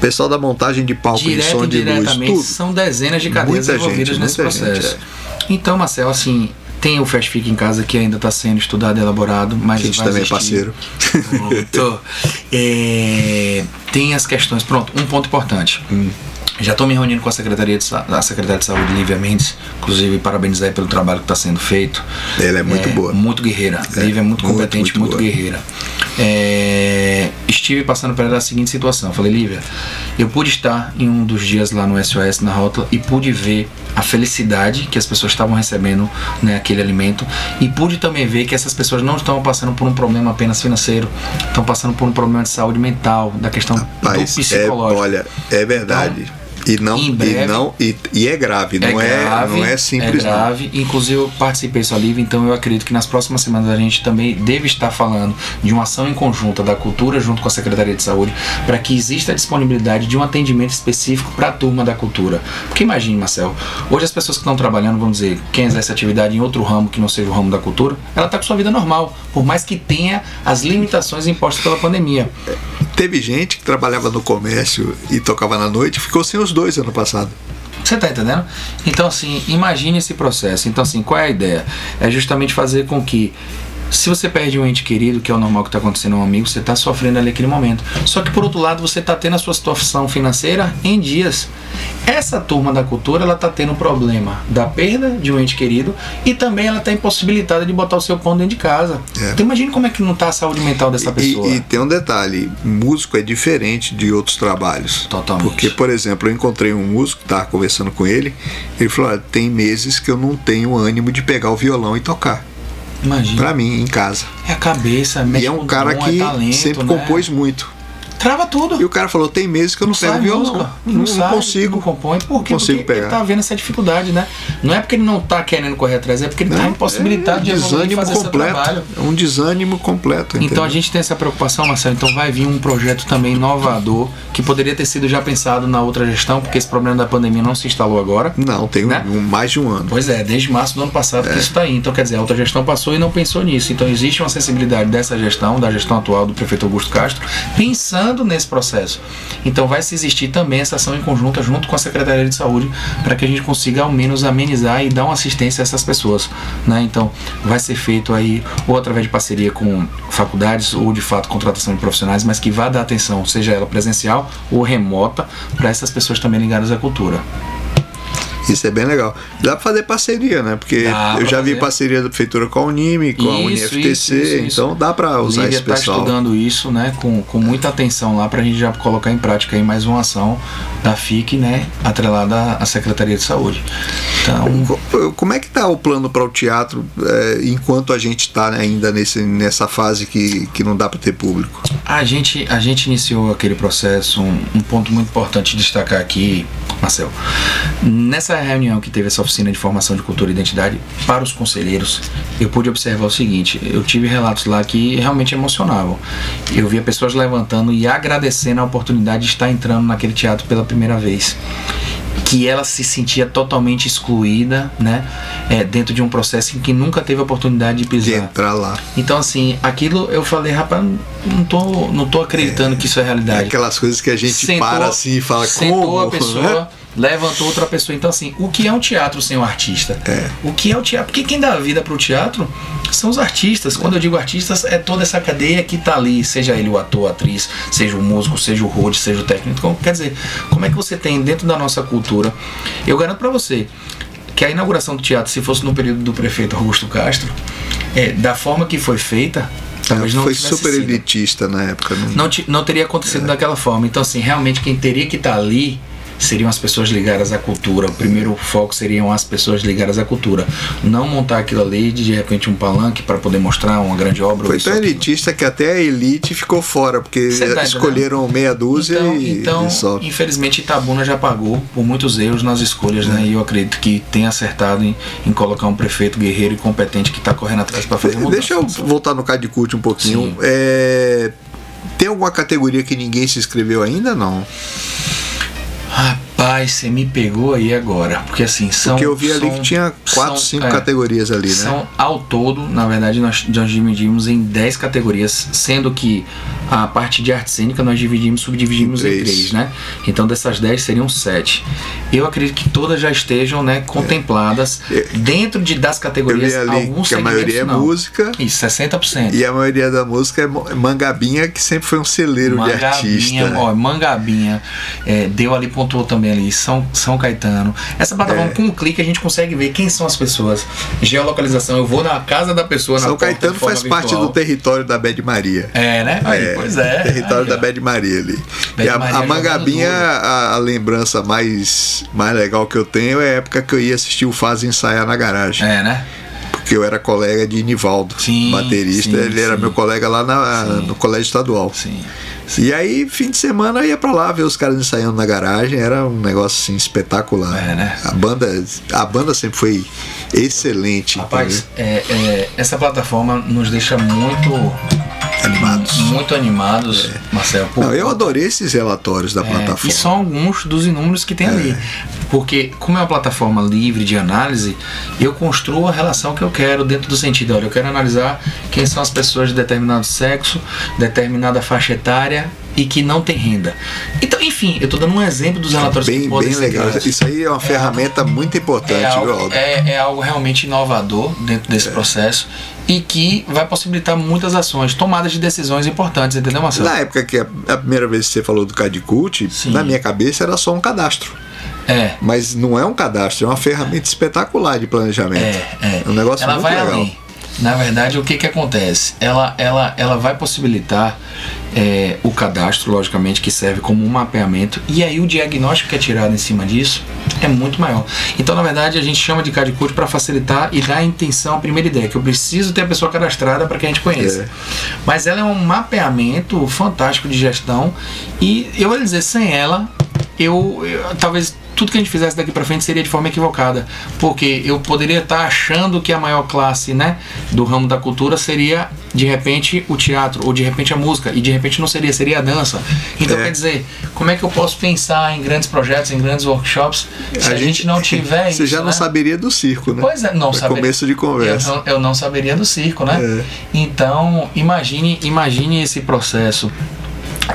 Pessoal da montagem de palco de Direto som e de luz. Tudo. são dezenas de cadeias Muita envolvidas gente, nesse muita gente, processo. Então, Marcelo, assim, tem o Fast Fica em casa que ainda está sendo estudado e elaborado, mas A gente vai também é existir. parceiro. Pronto. É, tem as questões. Pronto, um ponto importante. Hum. Já estou me reunindo com a Secretaria de, Sa- Secretaria de Saúde, Lívia Mendes, inclusive parabenizar pelo trabalho que está sendo feito. Ela é muito boa. Muito guerreira. É, Lívia é muito muito, competente, muito muito, guerreira. É, estive passando por ela a seguinte situação. Falei, Lívia, eu pude estar em um dos dias lá no SOS na Rótula e pude ver a felicidade que as pessoas estavam recebendo né, aquele alimento e pude também ver que essas pessoas não estão passando por um problema apenas financeiro, estão passando por um problema de saúde mental, da questão Mas do é, psicológico. olha, é verdade. E não, em e breve- não e, e é grave, não é, grave, não é simples é não. grave. Inclusive eu participei só livre, então eu acredito que nas próximas semanas a gente também deve estar falando de uma ação em conjunta da cultura junto com a Secretaria de Saúde para que exista a disponibilidade de um atendimento específico para a turma da cultura. Porque imagine, Marcel, hoje as pessoas que estão trabalhando, vamos dizer, quem exerce atividade em outro ramo que não seja o ramo da cultura, ela está com sua vida normal, por mais que tenha as limitações impostas pela pandemia. Teve gente que trabalhava no comércio e tocava na noite, ficou sem os dois ano passado. Você tá entendendo? Então, assim, imagine esse processo. Então, assim, qual é a ideia? É justamente fazer com que, se você perde um ente querido, que é o normal que está acontecendo a um amigo, você está sofrendo ali aquele momento. Só que, por outro lado, você está tendo a sua situação financeira em dias. Essa turma da cultura, ela está tendo o problema da perda de um ente querido e também ela está impossibilitada de botar o seu pão dentro de casa. É. Então, imagine como é que não está a saúde mental dessa pessoa. E, e tem um detalhe, músico é diferente de outros trabalhos. Totalmente. Porque, por exemplo, eu encontrei um músico, estava conversando com ele, ele falou, "Olha, tem meses que eu não tenho ânimo de pegar o violão e tocar. Imagina. Pra mim, em casa. É a cabeça, E mexe é um cara dom, que é talento, sempre né? compôs muito. Trava tudo. E o cara falou, tem meses que eu não, pego sai violão. música, Não, não sai, consigo. Não compõe. Por quê? consigo Porque pegar. ele tá vendo essa dificuldade, né? Não é porque ele não tá querendo correr atrás, é porque ele tá Não, impossibilitado é de desânimo fazer completo. trabalho. É um desânimo completo. Então entendeu? a gente tem essa preocupação, Marcelo. Então vai vir um projeto também inovador que poderia ter sido já pensado na outra gestão, porque esse problema da pandemia não se instalou agora. Não, tem né? um- mais de um ano. Pois é, desde março do ano passado É. que isso está aí. Então, quer dizer, a outra gestão passou e não pensou nisso. Então, existe uma sensibilidade dessa gestão, da gestão atual do prefeito Augusto Castro, pensando nesse processo. Então, vai se existir também essa ação em conjunta junto com a Secretaria de Saúde para que a gente consiga ao menos amenizar e dar uma assistência a essas pessoas. Né? Então, vai ser feito aí ou através de parceria com faculdades ou de fato contratação de profissionais, mas que vá dar atenção, seja ela presencial ou remota, para essas pessoas também ligadas à cultura. Isso é bem legal. Dá pra fazer parceria, né? Porque Dá eu já vi fazer. parceria da prefeitura com a Unime, com a Isso, UniFTC, isso, isso, então dá pra usar Lívia esse está pessoal. estudando isso, né, com, com muita atenção lá para a gente já colocar em prática aí mais uma ação da FIC, né, atrelada à Secretaria de Saúde. Então, Co- Como é que tá o plano para o teatro é, enquanto a gente está ainda nesse, nessa fase que, que não dá para ter público? a gente, a gente iniciou aquele processo, um, um ponto muito importante de destacar aqui, Marcel. Nessa reunião que teve essa oficina de formação de cultura e identidade para os conselheiros, eu pude observar o seguinte: eu tive relatos lá que realmente emocionavam. Eu via pessoas levantando e agradecendo a oportunidade de estar entrando naquele teatro pela primeira vez. Que ela se sentia totalmente excluída, né? é, dentro de um processo em que nunca teve a oportunidade de De pisar. entrar lá. Então, assim, aquilo eu falei, rapaz, não tô, não tô acreditando que isso é É realidade. aquelas coisas que a gente Sentou- para assim e fala sentou como? a pessoa, levantou outra pessoa. Então, assim, o que é um teatro sem um artista? É. O que é o teatro? Porque quem dá vida pro teatro são os artistas. Quando eu digo artistas, é toda essa cadeia que tá ali, seja ele o ator, a atriz, seja o músico, seja o road, seja o técnico. Então, quer dizer, como é que você tem dentro da nossa cultura? Eu garanto para você que a inauguração do teatro, se fosse no período do prefeito Augusto Castro, é, da forma que foi feita, talvez não Foi super sido elitista na época. Não, não, não teria acontecido daquela forma. Então, assim, realmente quem teria que estar ali seriam as pessoas ligadas à cultura. O primeiro foco seriam as pessoas ligadas à cultura. Não montar aquilo ali de, de repente um palanque para poder mostrar uma grande obra. Foi tão elitista que até a elite ficou fora, porque tá escolheram meia dúzia então, e, então só. infelizmente Itabuna já pagou por muitos erros nas escolhas, né? E eu acredito que tem acertado em, em, colocar um prefeito guerreiro e competente que está correndo atrás para fazer mudança. Deixa eu voltar no Cadicute um pouquinho. É, tem alguma categoria que ninguém se inscreveu ainda? Não. Hop. Rapaz, você me pegou aí agora. Porque assim, são. Porque eu vi são, ali que tinha 4, 5 é, categorias ali, né? São ao todo, na verdade, nós, nós dividimos em 10 categorias, sendo que a parte de arte cênica nós dividimos, subdividimos em 3, né? Então dessas 10 seriam 7. Eu acredito que todas já estejam né, contempladas é. dentro de, das categorias. Alguns que a maioria é não. música. Isso, 60%. E a maioria da música é Mangabinha, que sempre foi um celeiro Mangabinha, de artista. Ó, Mangabinha, é, deu ali, pontuou também ali, São, São Caetano. Essa plataforma, é. com um clique, a gente consegue ver quem são as pessoas. Geolocalização, eu vou na casa da pessoa São Caetano faz virtual. parte do território da Bad Maria. É, né? Aí, é, pois é. Território aí, da Bad Maria ali. Bad e a, Maria a Mangabinha, a, a, lembrança mais, mais legal que eu tenho é a época que eu ia assistir o Faz ensaiar na garagem. É, né? porque eu era colega de Nivaldo, sim, baterista. Sim, ele sim. era meu colega lá na, no colégio estadual. Sim. E aí, fim de semana, eu ia pra lá ver os caras ensaiando na garagem. Era um negócio assim espetacular. É, né? A banda, a banda sempre foi excelente. Rapaz, é, é, essa plataforma nos deixa muito animados. Muito animados, é. Marcelo. Não, eu adorei esses relatórios da é, plataforma. E são alguns dos inúmeros que tem ali. É. Porque, como é uma plataforma livre de análise, eu construo a relação que eu quero dentro do sentido. Olha, eu quero analisar quem são as pessoas de determinado sexo, determinada faixa etária e que não tem renda. Então, enfim, eu estou dando um exemplo dos relatórios bem, que podem bem legal. Isso aí é uma é ferramenta algo, muito importante, é algo, é, é, algo realmente inovador dentro desse é. processo e que vai possibilitar muitas ações, tomadas de decisões importantes, entendeu, Marcelo? Na época que a, a primeira vez que você falou do Cadicult, na minha cabeça era só um cadastro. É. Mas não é um cadastro, é uma ferramenta espetacular de planejamento. É, é. é um negócio Ela muito vai legal. Além. Na verdade, o que, que acontece? Ela, ela, ela vai possibilitar é, o cadastro, logicamente, que serve como um mapeamento, e aí o diagnóstico que é tirado em cima disso é muito maior. Então, na verdade, a gente chama de CAD para facilitar e dar a intenção, a primeira ideia, que eu preciso ter a pessoa cadastrada para que a gente conheça. É. Mas ela é um mapeamento fantástico de gestão, e eu vou dizer, sem ela, eu, eu talvez tudo que a gente fizesse daqui para frente seria de forma equivocada, porque eu poderia estar tá achando que a maior classe, né, do ramo da cultura seria de repente o teatro ou de repente a música e de repente não seria, seria a dança. Então é. quer dizer, como é que eu posso pensar em grandes projetos, em grandes workshops se a, a gente, gente, não tiver Você já né? não saberia do circo, né? Pois é, não saberia. começo de conversa. Eu não, eu não saberia do circo, né? É. Então imagine, imagine esse processo.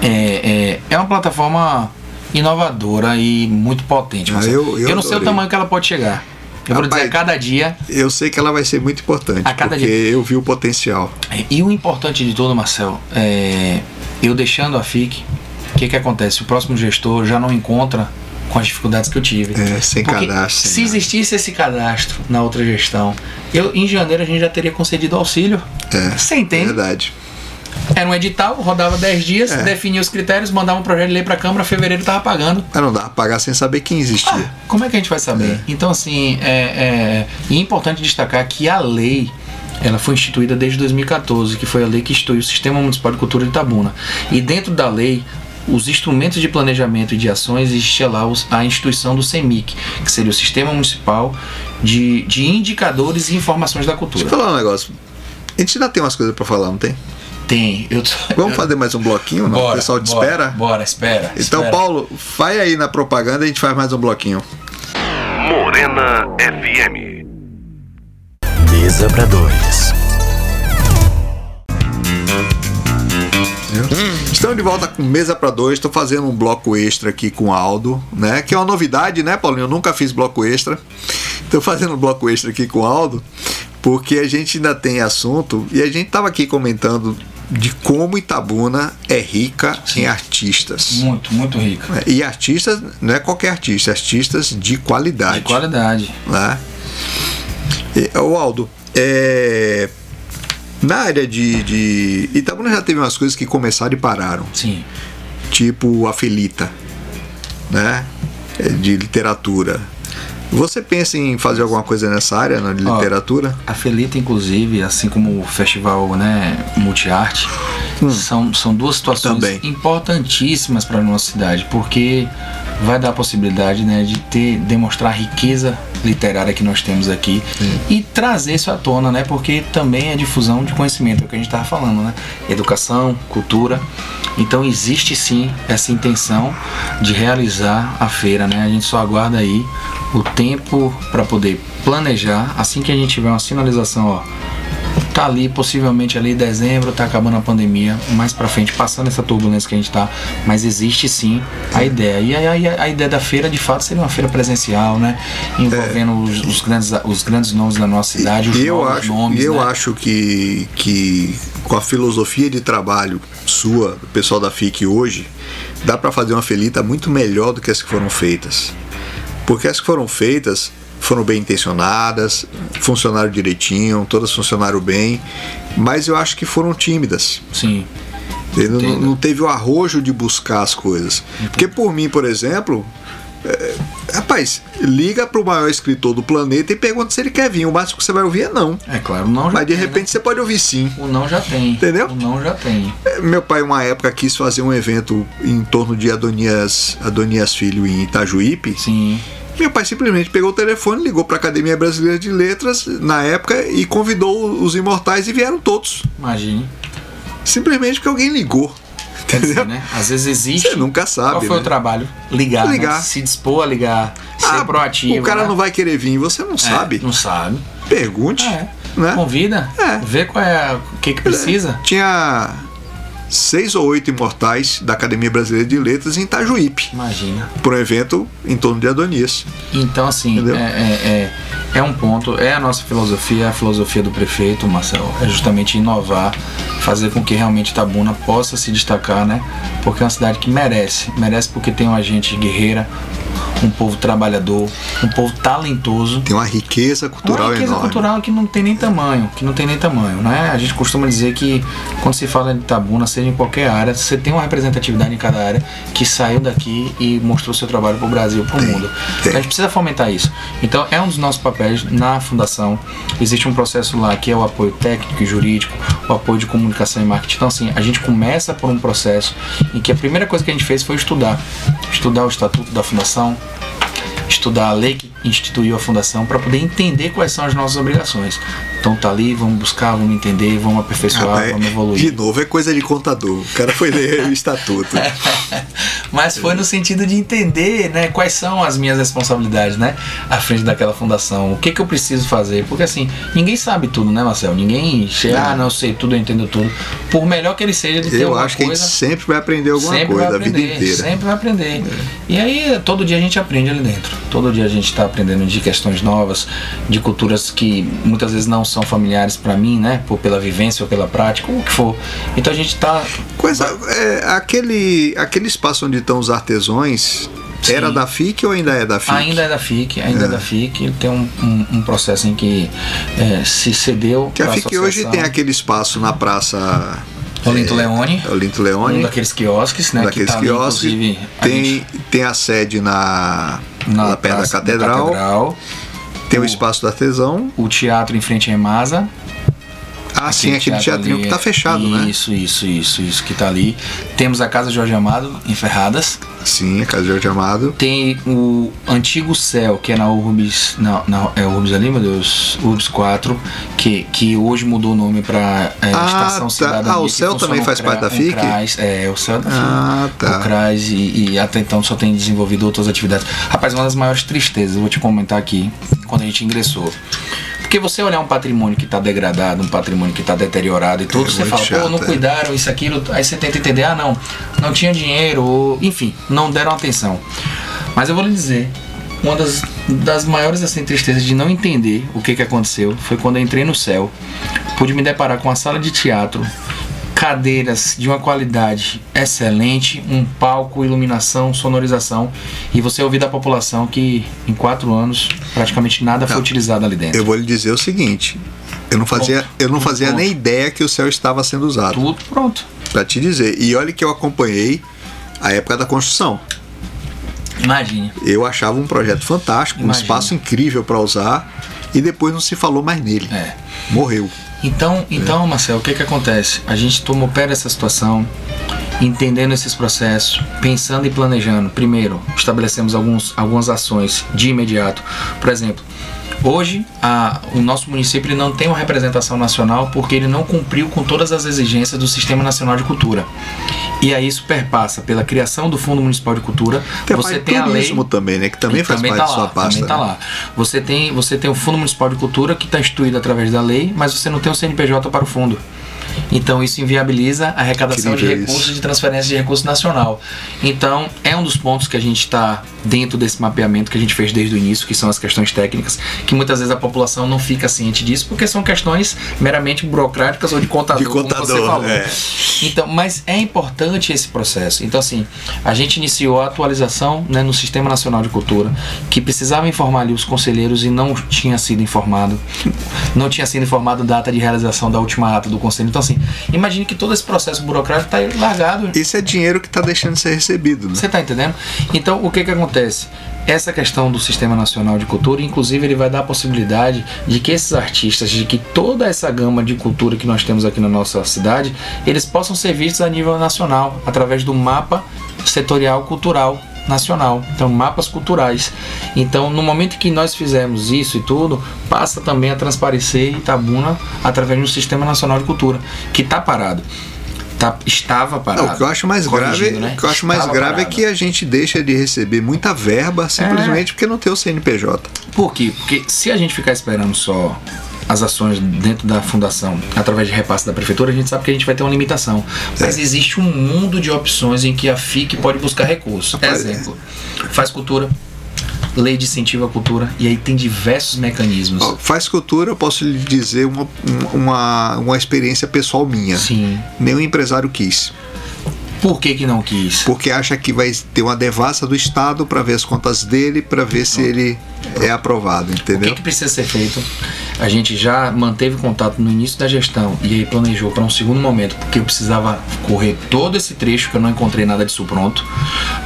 É, é, é uma plataforma inovadora e muito potente. Ah, eu, eu, eu, não sei o tamanho que ela pode chegar. Eu Rapaz, vou dizer, a cada dia. Eu sei que ela vai ser muito importante. A cada porque dia. eu vi o potencial. E o importante de tudo, Marcel, é eu deixando a FIC, o que, que acontece? O próximo gestor já não encontra com as dificuldades que eu tive. É, sem Porque cadastro. Se existisse esse cadastro na outra gestão, eu em janeiro a gente já teria concedido auxílio. É. Você entende? Verdade. Era um edital, rodava 10 dias, é. definia os critérios, mandava um projeto de lei para a Câmara, fevereiro tava pagando. Mas não dá pagar sem saber quem existia. Ah, como é que a gente vai saber? É. Então, assim, é, é, é importante destacar que a lei ela foi instituída desde 2014, que foi a lei que instituiu o Sistema Municipal de Cultura de Itabuna. E dentro da lei, os instrumentos de planejamento e de ações existia lá a instituição do CEMIC, que seria o Sistema Municipal de, de Indicadores e Informações da Cultura. Deixa eu falar um negócio. A gente ainda tem umas coisas para falar, não tem? Tem. Eu tô, Vamos fazer mais um bloquinho? Não? Bora, o pessoal te bora, espera? Bora, espera. Então, espera. Paulo, vai aí na propaganda e a gente faz mais um bloquinho. Morena FM. Mesa para dois. Estamos de volta com Mesa para Dois. Estou fazendo um bloco extra aqui com o Aldo, né? Que é uma novidade, né, Paulinho? Eu nunca fiz bloco extra. Estou fazendo um bloco extra aqui com o Aldo, porque a gente ainda tem assunto e a gente estava aqui comentando de como Itabuna é rica Sim. em artistas. Muito, muito rica. E artistas, não é qualquer artista, artistas de qualidade. De qualidade. Né? E, o Aldo, é, na área de, de. Itabuna já teve umas coisas que começaram e pararam. Sim. Tipo a Felita. Né? eh, de literatura. Você pensa em fazer alguma coisa nessa área, né, de Ó, literatura? A Felita, inclusive, assim como o festival né, Multiarte, são, são duas situações Hum. Também. importantíssimas para a nossa cidade, porque vai dar a possibilidade né, de ter, demonstrar a riqueza literária que nós temos aqui e trazer isso à tona, né? Porque também é difusão de conhecimento, é o que a gente estava falando, né? Educação, cultura. Então existe sim essa intenção de realizar a feira, né? A gente só aguarda aí o tempo para poder planejar. Assim que a gente tiver uma sinalização, ó, tá ali possivelmente ali em dezembro, tá acabando a pandemia, mais para frente, passando essa turbulência que a gente tá, mas existe sim a ideia. E aí a, a ideia da feira, de fato, seria uma feira presencial, né? Envolvendo os, os grandes, os grandes nomes da nossa cidade, os E eu acho, nomes, eu né? acho que, que com a filosofia de trabalho sua, do pessoal da FIC hoje, dá para fazer uma felita muito melhor do que as que foram feitas. Porque as que foram feitas foram bem intencionadas, funcionaram direitinho, todas funcionaram bem, mas eu acho que foram tímidas. Sim. Não, Entendo. não teve o arrojo de buscar as coisas. Porque por mim, por exemplo, é, rapaz, liga pro maior escritor do planeta e pergunta se ele quer vir. O máximo que você vai ouvir é não. É claro, o não já Mas de tem, repente você pode ouvir sim. né? O não já tem. Entendeu? O não já tem. É, Meu pai, uma época, quis fazer um evento em torno de Adonias, Adonias Filho em Itajuípe. Sim. Meu pai simplesmente pegou o telefone, ligou para a Academia Brasileira de Letras na época e convidou os imortais e vieram todos. Imagine. Simplesmente porque alguém ligou. Quer dizer, né? Às vezes existe. Você nunca sabe. Qual foi né? o trabalho? Ligar. né? Ligar. Se dispor a ligar. Ser Ah, proativo. O cara né? não vai querer vir, você não É, sabe. Não sabe. Pergunte. É. Né? Convida. É. Vê qual é o que, que precisa. Tinha seis ou oito imortais da Academia Brasileira de Letras em Itajuípe, Imagina. por um evento em torno de Adonias. Então, assim, é, é, é, é um ponto, é a nossa filosofia, a filosofia do prefeito, Marcelo, é justamente inovar, fazer com que realmente Itabuna possa se destacar, né? Porque é uma cidade que merece, merece porque tem uma gente guerreira, um povo trabalhador, um povo talentoso. Tem uma riqueza cultural uma riqueza enorme. cultural que não tem nem tamanho, que não tem nem tamanho, né? A gente costuma dizer que quando se fala de Itabuna, seja em qualquer área, você tem uma representatividade em cada área que saiu daqui e mostrou seu trabalho para o Brasil, para o mundo. tem. A gente precisa fomentar isso. Então é um dos nossos papéis na fundação. Existe um processo lá que é o apoio técnico e jurídico, o apoio de comunicação e marketing. Então assim, a gente começa por um processo em que a primeira coisa que a gente fez foi estudar, estudar o estatuto da fundação, estudar a lei que instituiu a fundação para poder entender quais são as nossas obrigações. Então tá ali, vamos buscar, vamos entender, vamos aperfeiçoar, Rapaz, vamos de evoluir. novo, é coisa de contador. O cara foi ler o estatuto. Mas foi no sentido de entender, né, quais são as minhas responsabilidades, né, à frente daquela fundação. O que que eu preciso fazer? Porque assim, ninguém sabe tudo, né, Marcel? Ninguém chega, ah, não eu sei tudo, eu entendo tudo. Por melhor que ele seja de ter Eu acho que a gente coisa, sempre vai aprender alguma coisa vai a vida aprender, inteira. sempre vai aprender. E aí todo dia a gente aprende ali dentro. Todo dia a gente está aprendendo de questões novas, de culturas que muitas vezes não são familiares para mim, né, por pela vivência ou pela prática, ou o que for. Então a gente tá Coisa, é, aquele, aquele espaço onde estão os artesões Sim. era da FIC ou ainda é da FIC? Ainda é da FIC, ainda é, da FIC. Tem um, um, um processo em que é, se cedeu. Que a FIC hoje associação. tem aquele espaço na praça. Olinto Leone. Olinto Um Leone. daqueles quiosques, né? daqueles que tá quiosques. tem, gente- tem a sede na, na perto da catedral. catedral, Tem o O- espaço do artesão. O teatro em frente à Emasa. Ah, sim, aquele teatrinho ali que tá é- fechado, né? Isso, isso, isso, isso que tá ali. Temos a Casa Jorge Amado, em Ferradas. Sim, a Casa Jorge Amado. Tem o antigo céu, que é na Urbis. Na, é Urbis ali, meu Deus? Urbis 4, que, que hoje mudou o nome pra é, Ah, Estação tá. Cidadania. Ah, o céu também faz parte da FIC? CRAS, é, o céu da FIC. Ah, tá. O CRAS e, e até então só tem desenvolvido outras atividades. Rapaz, uma das maiores tristezas, eu vou te comentar aqui, quando a gente ingressou. Porque você olhar um patrimônio que está degradado, um patrimônio que está deteriorado e tudo, É você fala, chato, pô, não é. cuidaram, isso, aquilo, aí você tenta entender, ah não, não tinha dinheiro, ou, enfim, não deram atenção. Mas eu vou lhe dizer, uma das, das maiores assim, tristezas de não entender o que, que aconteceu foi quando eu entrei no céu, pude me deparar com uma sala de teatro, cadeiras de uma qualidade excelente, um palco, iluminação, sonorização, e você ouvir da população que em quatro anos praticamente nada foi Não. utilizado ali dentro. Eu vou lhe dizer o seguinte. Eu não fazia, Ponto. eu não fazia Ponto. nem ideia que o céu estava sendo usado. Tudo pronto. Pra te dizer. E olha que eu acompanhei a época da construção. Imagine. Eu achava um projeto fantástico, um Imagina. espaço incrível para usar e depois não se falou mais nele. É. Morreu. Então, então, Marcel, o que que acontece? A gente tomou pé dessa situação, entendendo esses processos, pensando e planejando. Primeiro, estabelecemos alguns, algumas ações de imediato. Por exemplo, hoje a- o nosso município ele não tem uma representação nacional porque ele não cumpriu com todas as exigências do Sistema Nacional de Cultura. E aí isso perpassa pela criação do Fundo Municipal de Cultura. Tem a você tem a lei também, né? Que também faz também parte tá da sua pasta. Também tá né? lá. Você tem, você tem o Fundo Municipal de Cultura que está instituído através da lei, mas você não tem o CNPJ para o fundo. Então isso inviabiliza a arrecadação de recursos de transferência de recurso nacional. Então é um dos pontos que a gente está dentro desse mapeamento que a gente fez desde o início, que são as questões técnicas, que muitas vezes a população não fica ciente disso, porque são questões meramente burocráticas ou de contador, De como você contador, falou. é. Então, mas é importante esse processo. Então, assim, a gente iniciou a atualização né, no Sistema Nacional de Cultura, que precisava informar ali os conselheiros e não tinha sido informado. Não tinha sido informado data de realização da última ata do conselho. Então, assim, imagine que todo esse processo burocrático está largado. Isso é dinheiro que está deixando de ser recebido, né? Você está entendendo? Então, o que que acontece? Essa questão do Sistema Nacional de Cultura, inclusive, ele vai dar a possibilidade de que esses artistas, de que toda essa gama de cultura que nós temos aqui na nossa cidade, eles possam ser vistos a nível nacional, através do mapa setorial cultural nacional, então mapas culturais. Então, no momento que nós fizermos isso e tudo, passa também a transparecer Itabuna através do Sistema Nacional de Cultura, que está parado. Tá, estava parado. Não, o que eu acho mais grave, né? o que eu acho mais Estava grave é que a gente deixa de receber muita verba simplesmente porque não tem o CNPJ. Por quê? Porque se a gente ficar esperando só as ações dentro da fundação através de repasse da prefeitura, a gente sabe que a gente vai ter uma limitação. Mas É. existe um mundo de opções em que a FIC pode buscar recursos. Rapaz, Exemplo, faz cultura, lei de incentivo à cultura, e aí tem diversos mecanismos. Faz cultura, eu posso lhe dizer uma, uma, uma experiência pessoal minha. Sim. Nenhum empresário quis. Por que que não quis? Porque acha que vai ter uma devassa do Estado para ver as contas dele, para ver se ele é aprovado, O que, entendeu? que precisa ser feito? A gente já manteve contato no início da gestão e aí planejou para um segundo momento, porque eu precisava correr todo esse trecho que eu não encontrei nada disso pronto,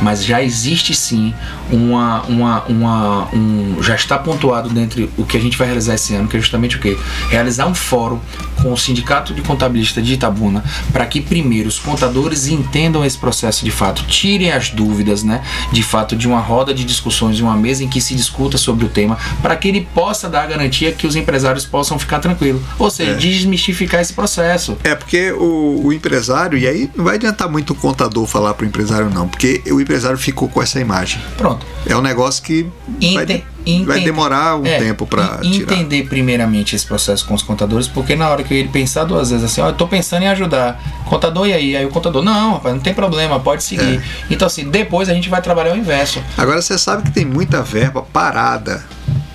mas já existe sim uma, uma, uma um, já está pontuado dentro o que a gente vai realizar esse ano, que é justamente o que realizar um fórum com o sindicato de contabilistas de Itabuna para que primeiro os contadores entendam esse processo de fato, tirem as dúvidas, né, de fato de uma roda de discussões, de uma mesa em que se discuta sobre o tema, para que ele possa dar a garantia que os empresários possam ficar tranquilos, ou seja, É. desmistificar esse processo. É porque o, o empresário, e aí não vai adiantar muito o contador falar pro empresário, não, porque o empresário ficou com essa imagem. Pronto. É um negócio que vai, vai demorar um É, tempo para tirar. entender primeiramente esse processo com os contadores, porque na hora que ele pensar duas vezes assim, ó, eu tô pensando em ajudar, contador e aí? Aí o contador, não, rapaz, não tem problema, pode seguir. É. Então assim, depois a gente vai trabalhar o inverso. Agora você sabe que tem muita verba parada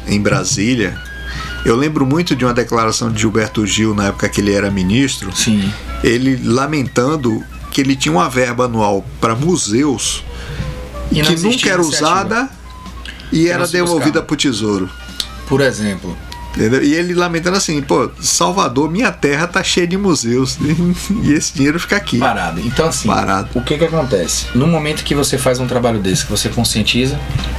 em Brasília. Eu lembro muito de uma declaração de Gilberto Gil na época que ele era ministro, Sim. ele lamentando que ele tinha uma verba anual para museus que nunca era usada e era devolvida para o tesouro. Por exemplo, Entendeu? E ele lamentando assim, pô, Salvador, minha terra tá cheia de museus e esse dinheiro fica aqui. parado. Então assim, Parado. o que que acontece? No momento que você faz um trabalho desse, que você conscientiza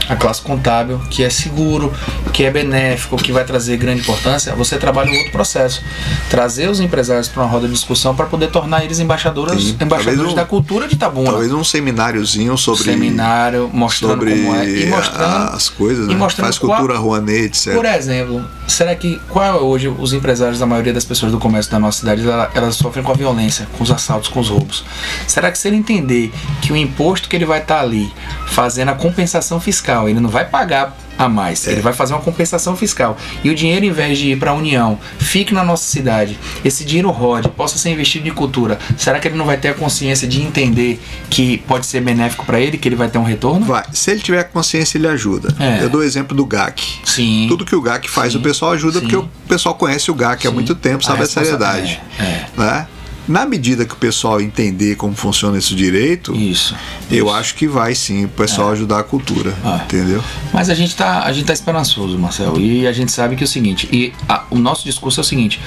a classe contábil, que é seguro, que é benéfico, que vai trazer grande importância, você trabalha um outro processo. Trazer os empresários para uma roda de discussão para poder tornar eles embaixadores, Sim, embaixadores um- da cultura de Itabuna. Talvez um semináriozinho sobre seminário mostrando sobre como é e mostrando as coisas, e né? mostrando Faz qual- cultura, Rouanet, etc. Por exemplo, será que qual é hoje os empresários da maioria das pessoas do comércio da nossa cidade ela- elas sofrem com a violência, com os assaltos, com os roubos? Será que se ele entender que o imposto que ele vai estar ali fazendo a compensação fiscal, ele não vai pagar a mais, É. ele vai fazer uma compensação fiscal e o dinheiro em vez de ir para a União fique na nossa cidade, esse dinheiro rode, possa ser investido em cultura, será que ele não vai ter a consciência de entender que pode ser benéfico para ele, que ele vai ter um retorno? Vai. Se ele tiver consciência, ele ajuda. É. Eu dou o exemplo do GAC. Sim. Tudo que o GAC faz, Sim. o pessoal ajuda Sim. porque o pessoal conhece o GAC há Sim. muito tempo, sabe a, responsa- seriedade. É, é. Né? Na medida que o pessoal entender como funciona esse direito, Isso. eu isso. acho que vai sim o pessoal ajudar a cultura. Ah. Entendeu? Mas a gente tá, a gente tá esperançoso, Marcel. E a gente sabe que é o seguinte, e a- o nosso discurso é o seguinte: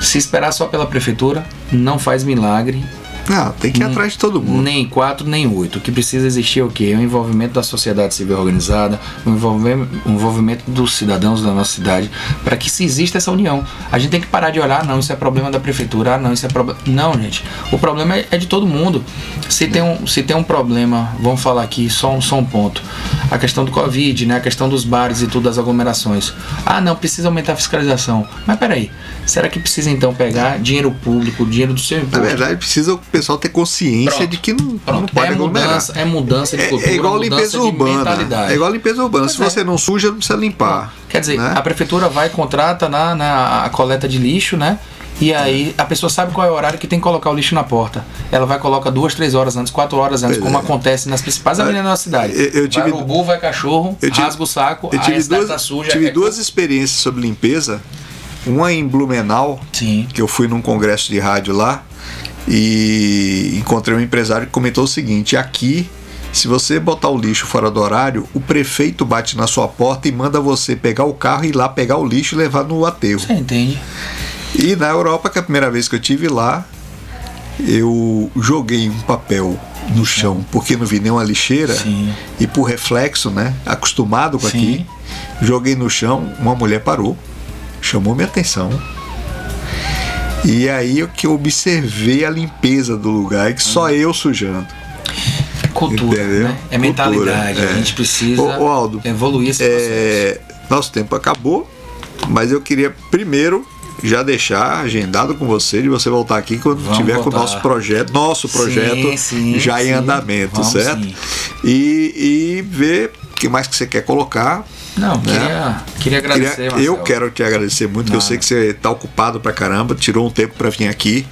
se esperar só pela prefeitura, não faz milagre Não, tem que ir atrás de todo mundo. Nem quatro, nem oito. O que precisa existir é o quê? O envolvimento da sociedade civil organizada, o envolvimento, o envolvimento dos cidadãos da nossa cidade, para que se exista essa união. A gente tem que parar de olhar, não, isso é problema da prefeitura, ah, não, isso é problema. Não, gente. O problema é, é de todo mundo. Se tem, um, se tem um problema, vamos falar aqui, só um, só um ponto. A questão do Covid, né? A questão dos bares e tudo, das aglomerações. Ah, não, precisa aumentar a fiscalização. Mas peraí, será que precisa então pegar dinheiro público, dinheiro do seu imposto? Na verdade, precisa pessoal ter consciência Pronto. de que não, Pronto, não pode é aglomerar. mudança, é mudança de É- cultura, é igual mudança limpeza urbana. É igual limpeza urbana. Se Pois é. você não suja, não precisa limpar. Quer dizer, né? a prefeitura vai, contrata na, na a coleta de lixo, né? E aí a pessoa sabe qual é o horário que tem que colocar o lixo na porta. Ela vai coloca duas, três horas antes, quatro horas antes, Pois como é. acontece nas principais avenidas da nossa cidade. Eu- eu tive- vai urubu, vai cachorro, Eu tive- rasga o saco, Eu tive duas, tá suja. tive é- duas experiências sobre limpeza. Uma em Blumenau, Sim. que eu fui num congresso de rádio lá e encontrei um empresário que comentou o seguinte: aqui, se você botar o lixo fora do horário, o prefeito bate na sua porta e manda você pegar o carro e ir lá pegar o lixo e levar no aterro. Você entende? E na Europa, que é a primeira vez que eu tive lá, eu joguei um papel no chão porque não vi nenhuma lixeira Sim. e por reflexo, né, acostumado com Sim. aqui, joguei no chão, uma mulher parou, chamou minha atenção. E aí eu que eu observei a limpeza do lugar, e que só eu sujando. É cultura, Entendeu? né? É Cultura, mentalidade. é. A gente precisa Ô, ô, Aldo, evoluir esse processo. É, nosso tempo acabou, mas eu queria primeiro já deixar agendado com você de você voltar aqui quando Vamos tiver com o voltar. nosso projeto, nosso Sim, projeto sim, já em sim. andamento, Vamos certo? sim. E, e ver o que mais que você quer colocar. Não, né? queria, queria agradecer, Queria- Marcelo. eu quero te agradecer muito, que eu sei que você está ocupado pra caramba, tirou um tempo para vir aqui.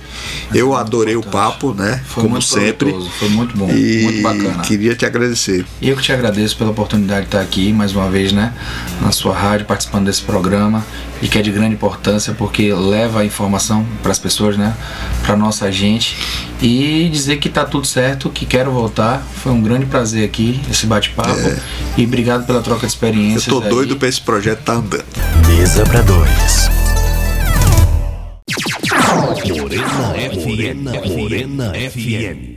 eu adorei o papo, né? Foi como muito sempre. proveitoso, foi muito bom, E muito bacana. queria te agradecer. Eu que te agradeço pela oportunidade de estar aqui mais uma vez, né, na sua rádio, participando desse programa e que é de grande importância porque leva a informação para as pessoas, né, para nossa gente e dizer que tá tudo certo, que quero voltar. Foi um grande prazer aqui esse bate-papo e obrigado pela troca de É. Experiências. Tô aí. doido pra esse projeto tá andando. Mesa para dois. Morena FM. Morena FM.